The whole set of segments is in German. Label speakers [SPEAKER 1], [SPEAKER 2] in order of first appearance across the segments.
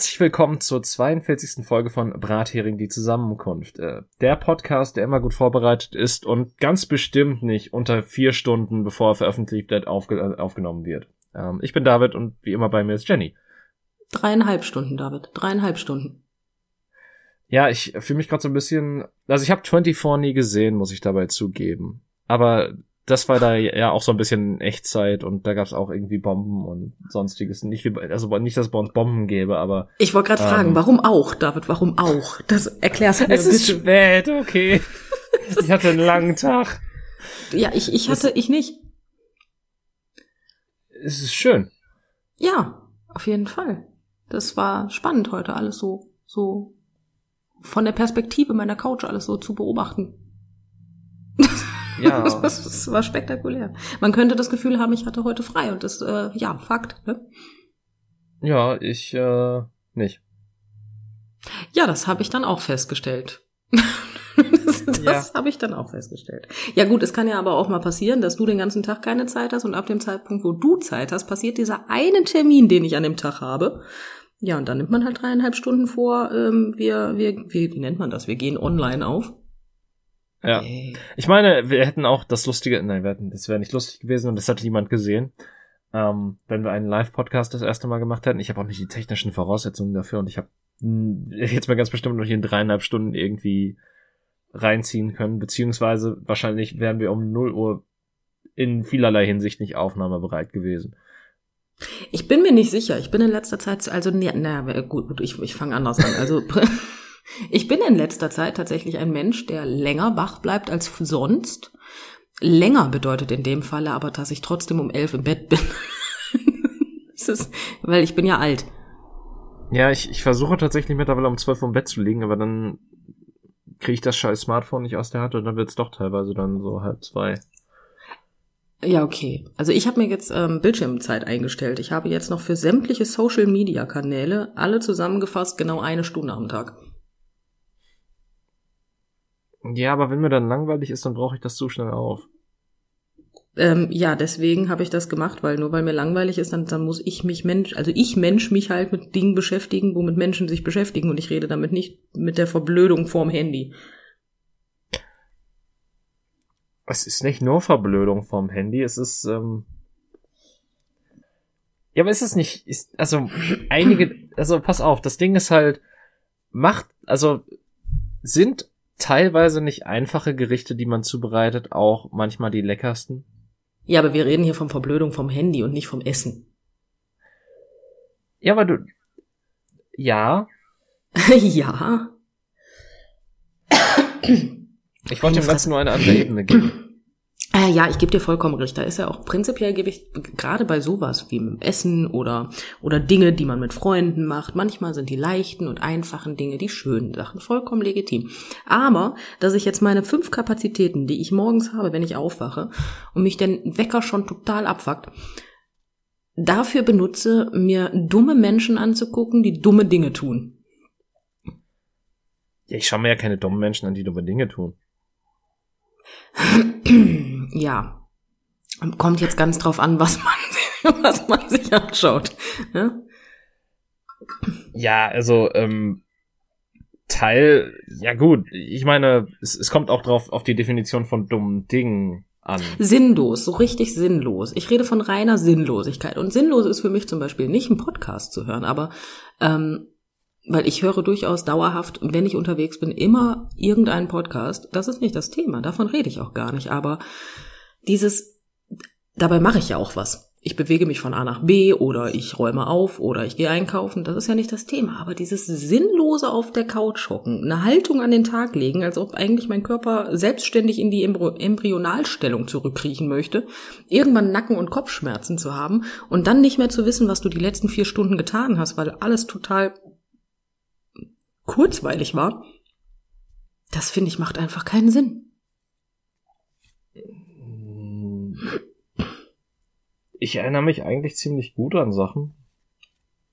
[SPEAKER 1] Herzlich willkommen zur 42. Folge von Brathering die Zusammenkunft. Äh, der Podcast, der immer gut vorbereitet ist und ganz bestimmt nicht unter vier Stunden, bevor er veröffentlicht wird, aufge äh, aufgenommen wird. Ähm, ich bin David und wie immer bei mir ist Jenny.
[SPEAKER 2] Dreieinhalb Stunden, David. Dreieinhalb Stunden.
[SPEAKER 1] Ja, ich fühle mich gerade so ein bisschen. Also ich habe 24 nie gesehen, muss ich dabei zugeben. Aber das war da ja auch so ein bisschen Echtzeit und da gab es auch irgendwie Bomben und sonstiges. Nicht, also nicht, dass es bei uns Bomben gäbe, aber.
[SPEAKER 2] Ich wollte gerade ähm, fragen, warum auch, David, warum auch? Das erklärst du mir.
[SPEAKER 1] Es ist spät, okay. ich hatte einen langen Tag.
[SPEAKER 2] Ja, ich, ich hatte, das, ich nicht.
[SPEAKER 1] Es ist schön.
[SPEAKER 2] Ja, auf jeden Fall. Das war spannend heute alles so, so von der Perspektive meiner Couch alles so zu beobachten. Ja. das, das war spektakulär. Man könnte das Gefühl haben, ich hatte heute frei und das, äh, ja, Fakt. Ne?
[SPEAKER 1] Ja, ich äh, nicht.
[SPEAKER 2] Ja, das habe ich dann auch festgestellt. das das ja. habe ich dann auch festgestellt. Ja gut, es kann ja aber auch mal passieren, dass du den ganzen Tag keine Zeit hast und ab dem Zeitpunkt, wo du Zeit hast, passiert dieser eine Termin, den ich an dem Tag habe. Ja, und dann nimmt man halt dreieinhalb Stunden vor, ähm, wir, wir, wir, wie nennt man das? Wir gehen online auf.
[SPEAKER 1] Ja. Ich meine, wir hätten auch das Lustige, nein, wir hätten, das wäre nicht lustig gewesen und das hat niemand gesehen, ähm, wenn wir einen Live-Podcast das erste Mal gemacht hätten. Ich habe auch nicht die technischen Voraussetzungen dafür und ich habe hm, jetzt mal ganz bestimmt noch hier in dreieinhalb Stunden irgendwie reinziehen können, beziehungsweise wahrscheinlich wären wir um 0 Uhr in vielerlei Hinsicht nicht aufnahmebereit gewesen.
[SPEAKER 2] Ich bin mir nicht sicher. Ich bin in letzter Zeit, also, naja, gut, gut, ich, ich fange anders an. Also Ich bin in letzter Zeit tatsächlich ein Mensch, der länger wach bleibt als sonst. Länger bedeutet in dem Falle aber, dass ich trotzdem um elf im Bett bin. ist, weil ich bin ja alt.
[SPEAKER 1] Ja, ich, ich versuche tatsächlich mittlerweile um zwölf im Bett zu liegen, aber dann kriege ich das scheiß Smartphone nicht aus der Hand und dann wird's doch teilweise dann so halb zwei.
[SPEAKER 2] Ja, okay. Also ich habe mir jetzt ähm, Bildschirmzeit eingestellt. Ich habe jetzt noch für sämtliche Social-Media-Kanäle alle zusammengefasst genau eine Stunde am Tag.
[SPEAKER 1] Ja, aber wenn mir dann langweilig ist, dann brauche ich das zu schnell auf.
[SPEAKER 2] Ähm, ja, deswegen habe ich das gemacht, weil nur weil mir langweilig ist, dann, dann muss ich mich Mensch, also ich Mensch mich halt mit Dingen beschäftigen, womit Menschen sich beschäftigen und ich rede damit nicht mit der Verblödung vorm Handy.
[SPEAKER 1] Es ist nicht nur Verblödung vorm Handy, es ist, ähm ja, aber ist es nicht, ist, also einige, also pass auf, das Ding ist halt, macht, also sind teilweise nicht einfache Gerichte, die man zubereitet, auch manchmal die leckersten?
[SPEAKER 2] Ja, aber wir reden hier von Verblödung vom Handy und nicht vom Essen.
[SPEAKER 1] Ja, aber du. Ja.
[SPEAKER 2] ja.
[SPEAKER 1] Ich wollte dem Ganzen nur eine andere Ebene geben.
[SPEAKER 2] Ja, ich gebe dir vollkommen recht. Da ist ja auch prinzipiell gebe ich gerade bei sowas wie mit Essen oder oder Dinge, die man mit Freunden macht. Manchmal sind die leichten und einfachen Dinge die schönen Sachen vollkommen legitim. Aber dass ich jetzt meine fünf Kapazitäten, die ich morgens habe, wenn ich aufwache und mich den Wecker schon total abfuckt, dafür benutze, mir dumme Menschen anzugucken, die dumme Dinge tun.
[SPEAKER 1] Ja, ich schaue mir ja keine dummen Menschen an, die dumme Dinge tun
[SPEAKER 2] ja, kommt jetzt ganz drauf an, was man, was man sich anschaut. Ne?
[SPEAKER 1] Ja, also ähm, Teil, ja gut, ich meine, es, es kommt auch drauf auf die Definition von dummen Dingen an.
[SPEAKER 2] Sinnlos, so richtig sinnlos. Ich rede von reiner Sinnlosigkeit. Und sinnlos ist für mich zum Beispiel nicht ein Podcast zu hören, aber ähm, weil ich höre durchaus dauerhaft, wenn ich unterwegs bin, immer irgendeinen Podcast. Das ist nicht das Thema, davon rede ich auch gar nicht. Aber dieses, dabei mache ich ja auch was. Ich bewege mich von A nach B oder ich räume auf oder ich gehe einkaufen. Das ist ja nicht das Thema. Aber dieses sinnlose auf der Couch hocken, eine Haltung an den Tag legen, als ob eigentlich mein Körper selbstständig in die Embryonalstellung zurückkriechen möchte, irgendwann Nacken- und Kopfschmerzen zu haben und dann nicht mehr zu wissen, was du die letzten vier Stunden getan hast, weil alles total kurzweilig war, das finde ich macht einfach keinen Sinn.
[SPEAKER 1] Ich erinnere mich eigentlich ziemlich gut an Sachen.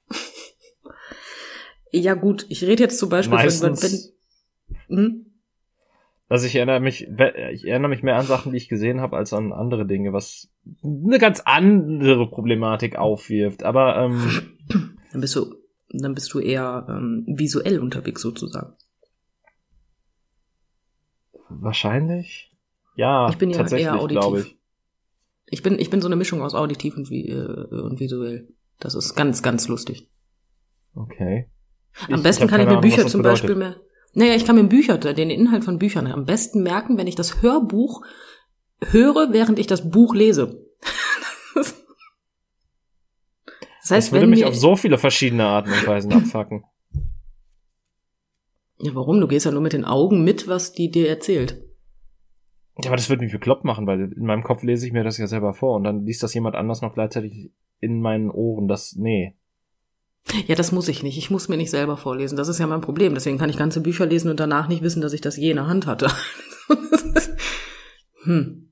[SPEAKER 2] ja gut, ich rede jetzt zum Beispiel
[SPEAKER 1] Meistens, von, wenn, hm? Also ich erinnere mich, ich erinnere mich mehr an Sachen, die ich gesehen habe, als an andere Dinge, was eine ganz andere Problematik aufwirft. Aber ähm,
[SPEAKER 2] dann bist du dann bist du eher ähm, visuell unterwegs sozusagen.
[SPEAKER 1] Wahrscheinlich. Ja,
[SPEAKER 2] Ich bin ja
[SPEAKER 1] tatsächlich,
[SPEAKER 2] eher auditiv.
[SPEAKER 1] ich.
[SPEAKER 2] Ich bin, ich bin so eine Mischung aus auditiv und, äh, und visuell. Das ist ganz, ganz lustig.
[SPEAKER 1] Okay.
[SPEAKER 2] Am
[SPEAKER 1] Ich-
[SPEAKER 2] besten
[SPEAKER 1] hab
[SPEAKER 2] kann ich mir
[SPEAKER 1] Ahnung,
[SPEAKER 2] Bücher zum
[SPEAKER 1] bedeutet.
[SPEAKER 2] Beispiel mehr. Naja, ich kann mir Bücher, den Inhalt von Büchern am besten merken, wenn ich das Hörbuch höre, während ich das Buch lese. das
[SPEAKER 1] Das
[SPEAKER 2] heißt,
[SPEAKER 1] würde
[SPEAKER 2] wenn
[SPEAKER 1] mich auf so viele verschiedene Arten und Weisen abfacken.
[SPEAKER 2] ja, warum? Du gehst ja nur mit den Augen mit, was die dir erzählt.
[SPEAKER 1] Ja, aber das würde mich bekloppt machen, weil in meinem Kopf lese ich mir das ja selber vor und dann liest das jemand anders noch gleichzeitig in meinen Ohren. Das, nee.
[SPEAKER 2] Ja, das muss ich nicht. Ich muss mir nicht selber vorlesen. Das ist ja mein Problem. Deswegen kann ich ganze Bücher lesen und danach nicht wissen, dass ich das je in der Hand hatte. hm.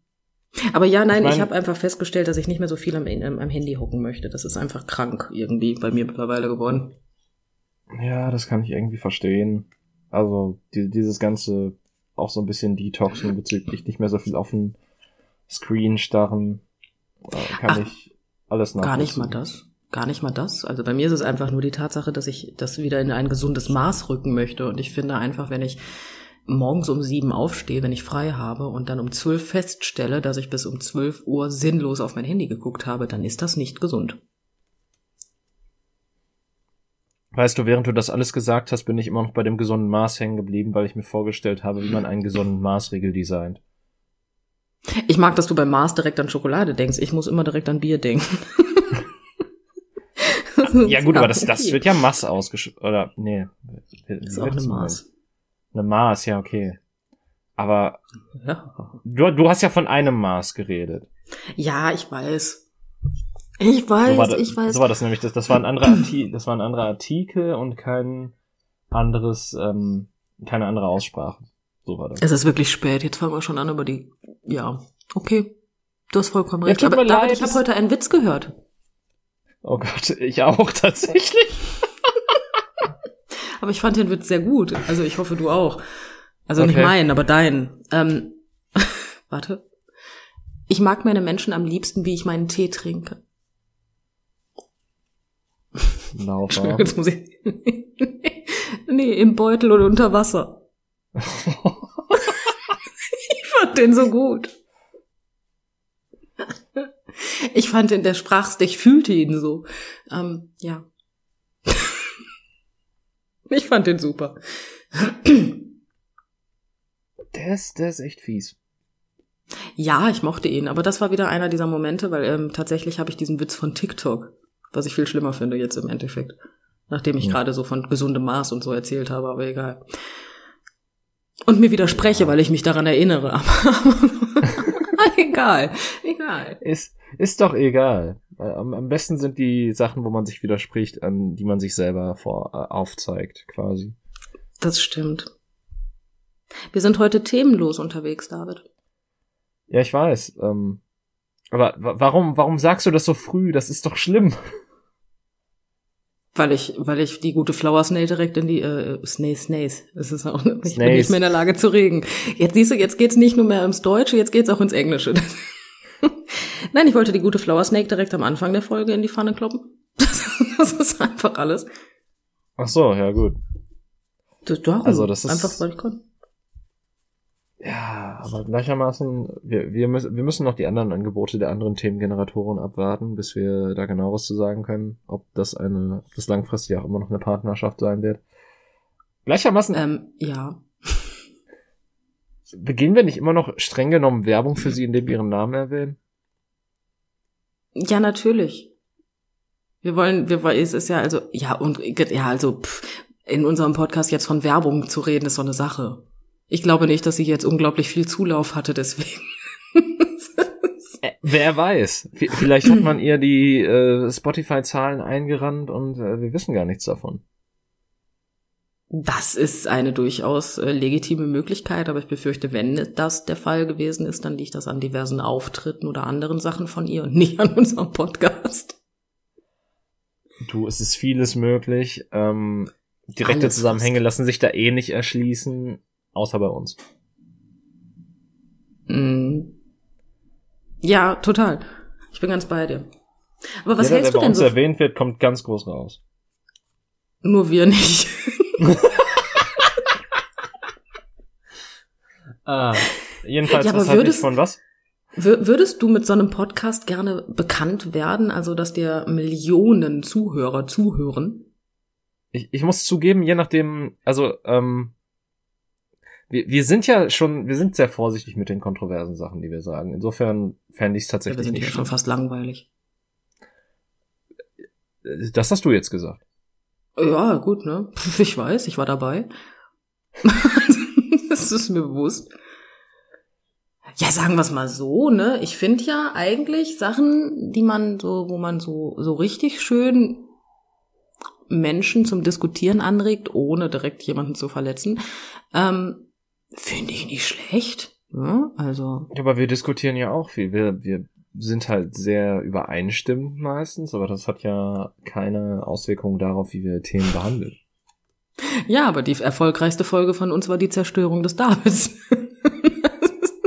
[SPEAKER 2] Aber ja, nein,
[SPEAKER 1] Ich
[SPEAKER 2] ich,
[SPEAKER 1] mein-
[SPEAKER 2] habe einfach festgestellt, dass ich nicht mehr so viel am, am, am Handy hocken möchte. Das ist einfach krank irgendwie bei mir mittlerweile geworden.
[SPEAKER 1] Ja, das kann ich irgendwie verstehen. Also, die, dieses ganze, auch so ein bisschen Detoxen bezüglich nicht mehr so viel auf den Screen starren, äh, kann
[SPEAKER 2] Ach,
[SPEAKER 1] ich alles nachvollziehen.
[SPEAKER 2] Gar nicht mal das. Gar nicht mal das. Also bei mir ist es einfach nur die Tatsache, dass ich das wieder in ein gesundes Maß rücken möchte. Und ich finde einfach, wenn ich morgens um sieben aufstehe, wenn ich frei habe und dann um zwölf feststelle, dass ich bis um zwölf Uhr sinnlos auf mein Handy geguckt habe, dann ist das nicht gesund.
[SPEAKER 1] Weißt du, während du das alles gesagt hast, bin ich immer noch bei dem gesunden Maß hängen geblieben, weil ich mir vorgestellt habe, wie man einen gesunden Maßregel designt.
[SPEAKER 2] Ich mag, dass du beim Mars direkt an Schokolade denkst. Ich muss immer direkt an Bier denken.
[SPEAKER 1] Ja gut, aber das, das wird ja Maß ausgesch... Oder, nee.
[SPEAKER 2] Das ist auch eine Maß.
[SPEAKER 1] Eine Maß, ja, okay. Aber
[SPEAKER 2] Ja.
[SPEAKER 1] du, du hast ja von einem Maß geredet.
[SPEAKER 2] ja, ich weiß. Ich weiß,
[SPEAKER 1] so war, das,
[SPEAKER 2] ich weiß.
[SPEAKER 1] so war das nämlich. Das, das, war ein anderer Arti das war ein anderer Artikel und kein anderes, ähm, keine andere Aussprache. So war das.
[SPEAKER 2] Es ist wirklich spät. Jetzt fangen wir schon an über die. Ja, okay. Du hast vollkommen
[SPEAKER 1] Ja,
[SPEAKER 2] recht.
[SPEAKER 1] tut
[SPEAKER 2] Aber
[SPEAKER 1] mir
[SPEAKER 2] David,
[SPEAKER 1] leid,
[SPEAKER 2] ich habe heute einen Witz gehört.
[SPEAKER 1] Oh Gott, ich auch tatsächlich.
[SPEAKER 2] Aber ich fand den Witz sehr gut. Also ich hoffe, du auch. Also nicht
[SPEAKER 1] Okay.
[SPEAKER 2] meinen, aber deinen. Ähm, warte. Ich mag meine Menschen am liebsten, wie ich meinen Tee trinke.
[SPEAKER 1] Laura.
[SPEAKER 2] Jetzt muss ich. nee, im Beutel oder unter Wasser. ich fand den so gut. Ich fand den, der sprach's, ich fühlte ihn so. Ähm, ja. ich fand den super.
[SPEAKER 1] Der ist, der ist echt fies.
[SPEAKER 2] Ja, ich mochte ihn, aber das war wieder einer dieser Momente, weil ähm, tatsächlich habe ich diesen Witz von TikTok, was ich viel schlimmer finde jetzt im Endeffekt. Nachdem ich
[SPEAKER 1] Ja.
[SPEAKER 2] gerade so von gesundem Maß und so erzählt habe, aber egal. Und mir widerspreche, weil ich mich daran erinnere. Aber egal, egal.
[SPEAKER 1] Ist, ist doch egal. Äh, Am, am besten sind die Sachen, wo man sich widerspricht, an die man sich selber vor, äh, aufzeigt, quasi.
[SPEAKER 2] Das stimmt. Wir sind heute themenlos unterwegs, David.
[SPEAKER 1] Ja, ich weiß. Ähm, aber wa- warum, warum sagst du das so früh? Das ist doch schlimm.
[SPEAKER 2] Weil ich, weil ich die gute Flower Snail direkt in die, äh, Snail, Snails. Es ist auch, ich bin nicht mehr in der Lage zu reden. Jetzt siehst du, jetzt geht's nicht nur mehr ins Deutsche, jetzt geht's auch ins Englische. Nein, ich wollte die gute Flower Snake direkt am Anfang der Folge in die Pfanne kloppen. Das, ist einfach alles.
[SPEAKER 1] Ach so, ja gut.
[SPEAKER 2] Das, darum.
[SPEAKER 1] Also das ist-
[SPEAKER 2] Einfach, weil ich konnte.
[SPEAKER 1] Ja, aber gleichermaßen, wir, wir, müssen, wir müssen noch die anderen Angebote der anderen Themengeneratoren abwarten, bis wir da genaueres zu sagen können, ob das eine, ob das langfristig auch immer noch eine Partnerschaft sein wird. Gleichermaßen
[SPEAKER 2] Ähm, ja.
[SPEAKER 1] Beginnen wir nicht immer noch streng genommen Werbung für sie, indem wir ihren Namen erwähnen?
[SPEAKER 2] Ja, natürlich. Wir wollen, wir wollen, es ist ja also, ja, und, ja, also, pff, in unserem Podcast jetzt von Werbung zu reden, ist so eine Sache. Ich glaube nicht, dass sie jetzt unglaublich viel Zulauf hatte, deswegen.
[SPEAKER 1] Äh, wer weiß. V vielleicht hat man ihr die äh, Spotify-Zahlen eingerannt und äh, wir wissen gar nichts davon.
[SPEAKER 2] Das ist eine durchaus äh, legitime Möglichkeit, aber ich befürchte, wenn das der Fall gewesen ist, dann liegt das an diversen Auftritten oder anderen Sachen von ihr und nicht an unserem Podcast.
[SPEAKER 1] Du, es ist vieles möglich. Ähm, direkte
[SPEAKER 2] Alles
[SPEAKER 1] Zusammenhänge lassen sich da eh nicht erschließen, außer bei uns.
[SPEAKER 2] Mm. Ja, total. Ich bin ganz bei dir. Aber was
[SPEAKER 1] Jeder,
[SPEAKER 2] hältst du
[SPEAKER 1] bei
[SPEAKER 2] denn
[SPEAKER 1] uns
[SPEAKER 2] so?
[SPEAKER 1] erwähnt wird, kommt ganz groß raus.
[SPEAKER 2] Nur wir nicht.
[SPEAKER 1] ah, jedenfalls,
[SPEAKER 2] Ja, aber würdest-
[SPEAKER 1] von was?
[SPEAKER 2] Wür- Würdest du mit so einem Podcast gerne bekannt werden, also dass dir Millionen Zuhörer zuhören?
[SPEAKER 1] Ich, ich muss zugeben, je nachdem, also, ähm, wir, wir sind ja schon, wir sind sehr vorsichtig mit den kontroversen Sachen, die wir sagen. Insofern fände ich es
[SPEAKER 2] Ja, wir
[SPEAKER 1] tatsächlich
[SPEAKER 2] sind ja
[SPEAKER 1] nicht
[SPEAKER 2] schon fast langweilig.
[SPEAKER 1] Das hast du jetzt gesagt.
[SPEAKER 2] Ja, gut, ne? Ich weiß, ich war dabei. das ist mir bewusst. Ja, sagen wir es mal so, ne? Ich finde ja eigentlich Sachen, die man so, wo man so, so richtig schön Menschen zum Diskutieren anregt, ohne direkt jemanden zu verletzen, ähm, finde ich nicht schlecht. Ne? Also,
[SPEAKER 1] Ja, aber wir diskutieren ja auch viel. Wir, wir sind halt sehr übereinstimmend meistens, aber das hat ja keine Auswirkungen darauf, wie wir Themen behandeln.
[SPEAKER 2] ja, aber die erfolgreichste Folge von uns war die Zerstörung des Davids.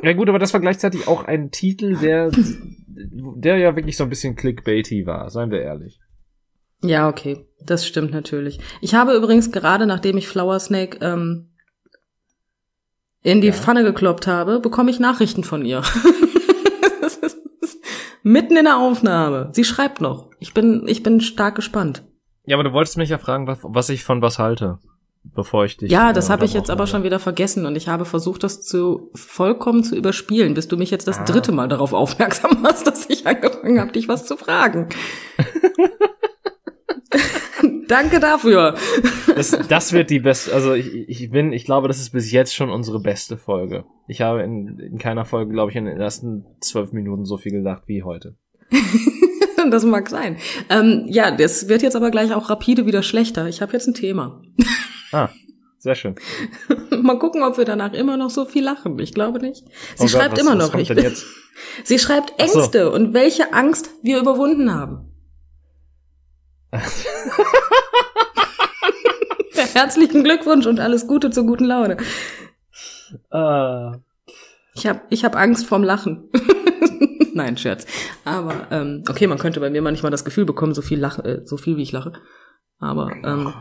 [SPEAKER 1] Ja gut, aber das war gleichzeitig auch ein Titel, der, der ja wirklich so ein bisschen clickbaity war, seien wir ehrlich.
[SPEAKER 2] Ja, okay, das stimmt natürlich. Ich habe übrigens gerade, nachdem ich Flower Snake ähm, in die
[SPEAKER 1] Ja.
[SPEAKER 2] Pfanne gekloppt habe, bekomme ich Nachrichten von ihr. Mitten in der Aufnahme. Sie schreibt noch. Ich bin, ich bin stark gespannt.
[SPEAKER 1] Ja, aber du wolltest mich ja fragen, was, ich von was halte, bevor ich dich.
[SPEAKER 2] Ja, das
[SPEAKER 1] äh,
[SPEAKER 2] habe ich jetzt aber schon wieder vergessen und ich habe versucht, das zu vollkommen zu überspielen, bis du mich jetzt das
[SPEAKER 1] Ah.
[SPEAKER 2] dritte Mal darauf aufmerksam machst, dass ich angefangen habe, dich was zu fragen. Danke dafür.
[SPEAKER 1] Das, das wird die beste, also ich, ich bin, ich glaube, das ist bis jetzt schon unsere beste Folge. Ich habe in, in keiner Folge, glaube ich, in den ersten zwölf Minuten so viel gelacht wie heute.
[SPEAKER 2] Das mag sein. Ähm, ja, das wird jetzt aber gleich auch rapide wieder schlechter. Ich habe jetzt ein Thema.
[SPEAKER 1] Ah, sehr schön.
[SPEAKER 2] Mal gucken, ob wir danach immer noch so viel lachen. Ich glaube nicht. Sie
[SPEAKER 1] Oh Gott,
[SPEAKER 2] schreibt
[SPEAKER 1] was-
[SPEAKER 2] immer
[SPEAKER 1] was
[SPEAKER 2] noch.
[SPEAKER 1] kommt
[SPEAKER 2] Ich bin, sie schreibt
[SPEAKER 1] Ach so.
[SPEAKER 2] Ängste und welche Angst wir überwunden haben. Herzlichen Glückwunsch und alles Gute zur guten Laune.
[SPEAKER 1] Ah,
[SPEAKER 2] Ich habe ich hab Angst vorm Lachen. Nein, Scherz. Aber ähm, okay, man könnte bei mir manchmal das Gefühl bekommen, so viel lache, äh, so viel wie ich lache. Aber ähm,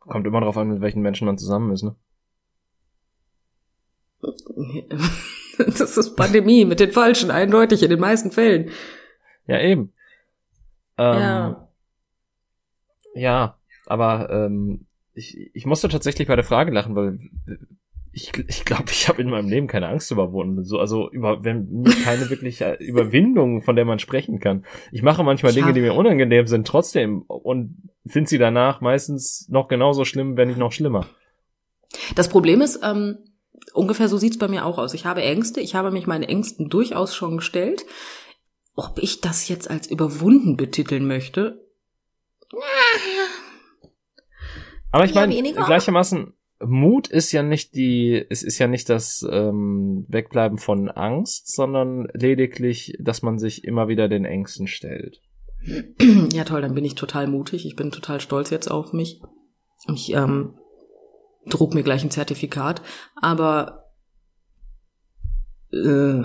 [SPEAKER 1] kommt immer drauf an, mit welchen Menschen man zusammen ist, ne?
[SPEAKER 2] das ist Pandemie mit den Falschen, eindeutig in den meisten Fällen.
[SPEAKER 1] Ja, eben. Ähm,
[SPEAKER 2] Ja.
[SPEAKER 1] Ja, aber ähm, ich, ich musste tatsächlich bei der Frage lachen, weil ich ich, glaube, ich habe in meinem Leben keine Angst überwunden. So, also über, wenn keine wirkliche Überwindung, von der man sprechen kann. Ich mache manchmal. Dinge, die mir unangenehm sind, trotzdem und finde sie danach meistens noch genauso schlimm, wenn nicht noch schlimmer.
[SPEAKER 2] Das Problem ist, ähm, ungefähr so sieht's bei mir auch aus. Ich habe Ängste, ich habe mich meinen Ängsten durchaus schon gestellt. Ob ich das jetzt als überwunden betiteln möchte?
[SPEAKER 1] Aber ich meine, gleichermaßen, Mut ist ja nicht die, es ist ja nicht das ähm, Wegbleiben von Angst, sondern lediglich, dass man sich immer wieder den Ängsten stellt.
[SPEAKER 2] Ja, toll, dann bin ich total mutig. Ich bin total stolz jetzt auf mich. Ich ähm, druck mir gleich ein Zertifikat. Aber äh,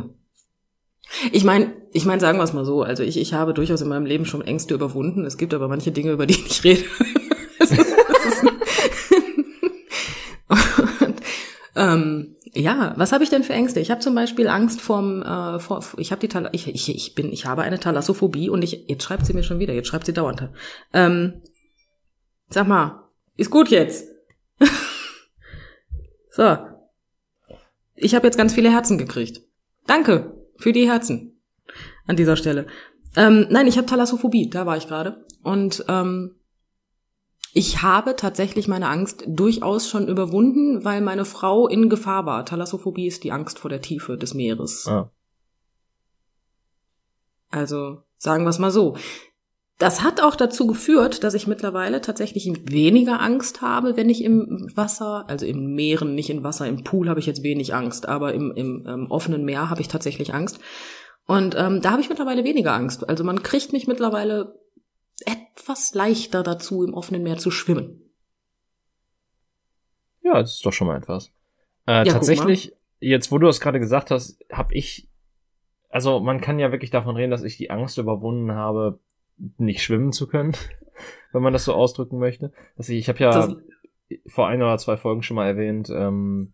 [SPEAKER 2] ich meine, ich meine, sagen wir es mal so. Also ich, ich habe durchaus in meinem Leben schon Ängste überwunden. Es gibt aber manche Dinge, über die ich nicht rede. Ist- Und, ähm, ja, was habe ich denn für Ängste? Ich habe zum Beispiel Angst vorm, äh, vor, ich habe die Thal ich, ich, ich bin, ich habe eine Thalassophobie und ich, jetzt schreibt sie mir schon wieder, jetzt schreibt sie dauernd. Ähm, sag mal, ist gut jetzt. so. Ich habe jetzt ganz viele Herzen gekriegt. Danke für die Herzen an dieser Stelle. Ähm, nein, ich habe Thalassophobie, da war ich gerade. Und ähm, ich habe tatsächlich meine Angst durchaus schon überwunden, weil meine Frau in Gefahr war. Thalassophobie ist die Angst vor der Tiefe des Meeres.
[SPEAKER 1] Ah.
[SPEAKER 2] Also sagen wir es mal so. Das hat auch dazu geführt, dass ich mittlerweile tatsächlich weniger Angst habe, wenn ich im Wasser, also im Meeren, nicht im Wasser, im Pool habe ich jetzt wenig Angst, aber im, im ähm, offenen Meer habe ich tatsächlich Angst. Und ähm, da habe ich mittlerweile weniger Angst. Also man kriegt mich mittlerweile etwas leichter dazu, im offenen Meer zu schwimmen.
[SPEAKER 1] Ja, das ist doch schon mal etwas. Äh,
[SPEAKER 2] Ja,
[SPEAKER 1] tatsächlich, jetzt wo du das gerade gesagt hast, habe ich, also man kann ja wirklich davon reden, dass ich die Angst überwunden habe, nicht schwimmen zu können. wenn man das so ausdrücken möchte. Also ich, ich habe ja das vor ein oder zwei Folgen schon mal erwähnt, ähm,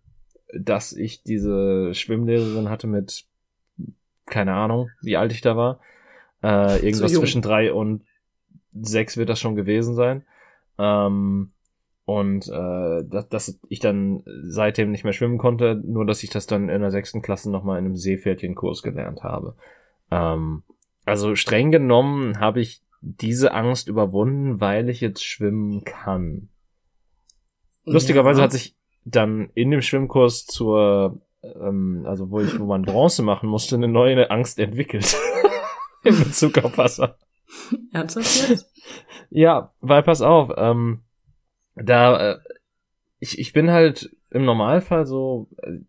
[SPEAKER 1] dass ich diese Schwimmlehrerin hatte mit, keine Ahnung, wie alt ich da war. Äh, irgendwas zwischen drei und sechs wird das schon gewesen sein. Ähm, und äh, dass, dass ich dann seitdem nicht mehr schwimmen konnte, nur dass ich das dann in der sechsten Klasse nochmal in einem Seepferdchenkurs gelernt habe. Ähm, also streng genommen habe ich diese Angst überwunden, weil ich jetzt schwimmen kann. Lustigerweise ja. hat sich dann in dem Schwimmkurs zur, ähm, also wo ich, wo man Bronze machen musste, eine neue Angst entwickelt. in Bezug auf Wasser.
[SPEAKER 2] Ernsthaft jetzt?
[SPEAKER 1] Ja, weil pass auf, ähm, da, äh, ich, ich bin halt im Normalfall so, äh,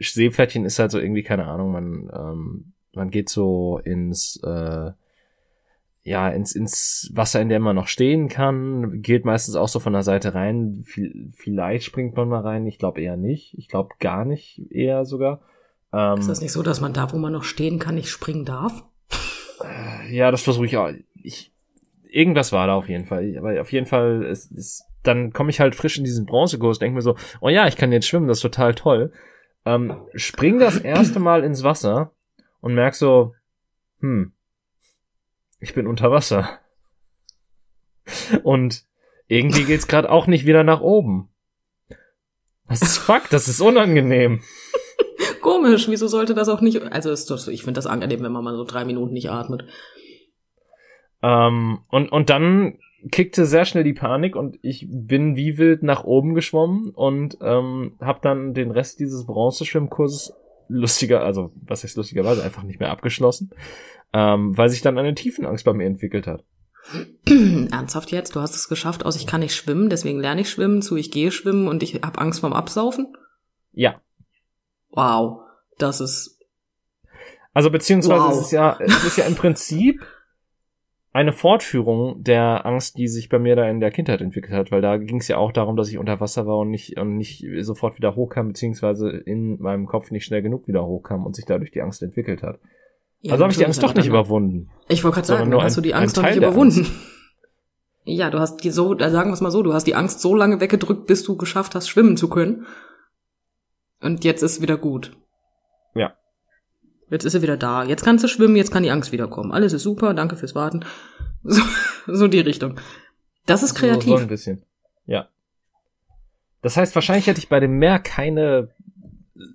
[SPEAKER 1] Seepferdchen ist halt so irgendwie, keine Ahnung, man, ähm, man geht so ins, äh, ja, ins, ins Wasser, in dem man noch stehen kann, geht meistens auch so von der Seite rein. Vielleicht springt man mal rein, ich glaube eher nicht. Ich glaube gar nicht, eher sogar.
[SPEAKER 2] Ähm, ist das nicht so, dass man da, wo man noch stehen kann, nicht springen darf?
[SPEAKER 1] Ja, das versuche ich auch. Ich, irgendwas war da auf jeden Fall. Aber auf jeden Fall ist, ist dann komme ich halt frisch in diesen Bronzekurs, denke mir so, oh ja, ich kann jetzt schwimmen, das ist total toll. Ähm, spring das erste Mal ins Wasser und merk so, hm, ich bin unter Wasser. Und irgendwie geht's gerade auch nicht wieder nach oben. Das ist fuck, das ist unangenehm.
[SPEAKER 2] Komisch, wieso sollte das auch nicht, also ist doch, ich finde das angenehm, wenn man mal so drei Minuten nicht atmet.
[SPEAKER 1] Ähm, und, und dann kickte sehr schnell die Panik und ich bin wie wild nach oben geschwommen und ähm, habe dann den Rest dieses Bronzeschwimmkurses lustiger, also was heißt lustigerweise, einfach nicht mehr abgeschlossen, ähm, weil sich dann eine Tiefenangst bei mir entwickelt hat.
[SPEAKER 2] Ernsthaft jetzt? Du hast es geschafft aus, ich kann nicht schwimmen, deswegen lerne ich schwimmen, zu ich gehe schwimmen und ich habe Angst vorm Absaufen?
[SPEAKER 1] Ja.
[SPEAKER 2] Wow, das ist.
[SPEAKER 1] Also beziehungsweise wow. es ist ja, es ist ja im Prinzip eine Fortführung der Angst, die sich bei mir da in der Kindheit entwickelt hat, weil da ging es ja auch darum, dass ich unter Wasser war und nicht und nicht sofort wieder hochkam, beziehungsweise in meinem Kopf nicht schnell genug wieder hochkam und sich dadurch die Angst entwickelt hat. Ja, also habe ich die Angst doch nicht überwunden.
[SPEAKER 2] Ich wollte gerade sagen, nur hast ein, du die Angst doch nicht überwunden. Ja, du hast die so, sagen wir es mal so, du hast die Angst so lange weggedrückt, bis du geschafft hast, schwimmen zu können. Und jetzt ist wieder gut.
[SPEAKER 1] Ja.
[SPEAKER 2] Jetzt ist sie wieder da. Jetzt kannst du schwimmen, jetzt kann die Angst wiederkommen. Alles ist super, danke fürs Warten. So, so die Richtung. Das ist kreativ. So, so
[SPEAKER 1] ein bisschen. Ja. Das heißt, wahrscheinlich hätte ich bei dem Meer keine,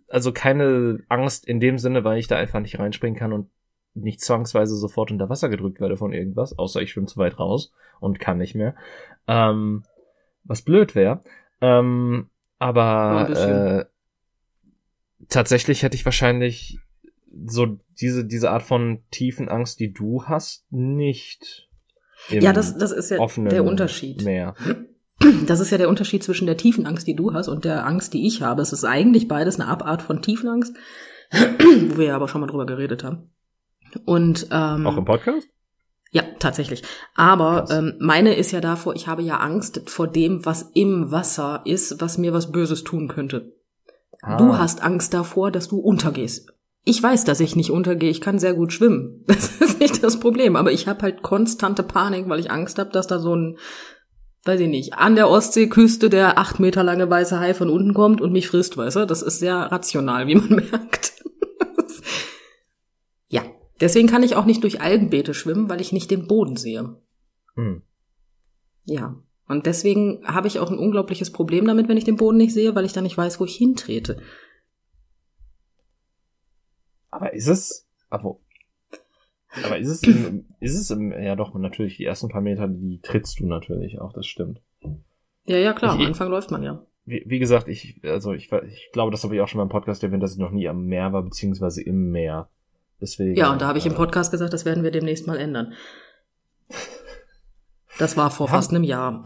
[SPEAKER 1] also keine Angst in dem Sinne, weil ich da einfach nicht reinspringen kann und nicht zwangsweise sofort unter Wasser gedrückt werde von irgendwas, außer ich schwimme zu weit raus und kann nicht mehr. Ähm, was blöd wäre. Ähm, aber äh, tatsächlich hätte ich wahrscheinlich so diese, diese Art von tiefen Angst, die du hast, nicht.
[SPEAKER 2] Ja, das, das ist ja der Unterschied.
[SPEAKER 1] Mehr.
[SPEAKER 2] Das ist ja der Unterschied zwischen der tiefen Angst, die du hast, und der Angst, die ich habe. Es ist eigentlich beides eine Abart von Tiefenangst, wo wir ja aber schon mal drüber geredet haben. Und ähm,
[SPEAKER 1] auch im Podcast?
[SPEAKER 2] Ja, tatsächlich. Aber ähm, meine ist ja davor, ich habe ja Angst vor dem, was im Wasser ist, was mir was Böses tun könnte. Ah. Du hast Angst davor, dass du untergehst. Ich weiß, dass ich nicht untergehe. Ich kann sehr gut schwimmen. Das ist nicht das Problem. Aber ich habe halt konstante Panik, weil ich Angst habe, dass da so ein, weiß ich nicht, an der Ostseeküste der acht Meter lange weiße Hai von unten kommt und mich frisst, weißt du? Das ist sehr rational, wie man merkt. ja. Deswegen kann ich auch nicht durch Algenbeete schwimmen, weil ich nicht den Boden sehe. Hm. Ja. Und deswegen habe ich auch ein unglaubliches Problem damit, wenn ich den Boden nicht sehe, weil ich dann nicht weiß, wo ich hintrete.
[SPEAKER 1] Aber ist es, aber, aber ist es, im, ist es im, ja doch, natürlich, die ersten paar Meter, die trittst du natürlich auch, das stimmt.
[SPEAKER 2] Ja, ja, klar, ich, am Anfang läuft man ja.
[SPEAKER 1] Wie, wie gesagt, ich, also ich, ich glaube, das habe ich auch schon mal im Podcast erwähnt, dass ich noch nie am Meer war, beziehungsweise im Meer. Deswegen.
[SPEAKER 2] Ja, und da habe ich im äh, Podcast gesagt, das werden wir demnächst mal ändern. Das war vor ja. fast einem Jahr.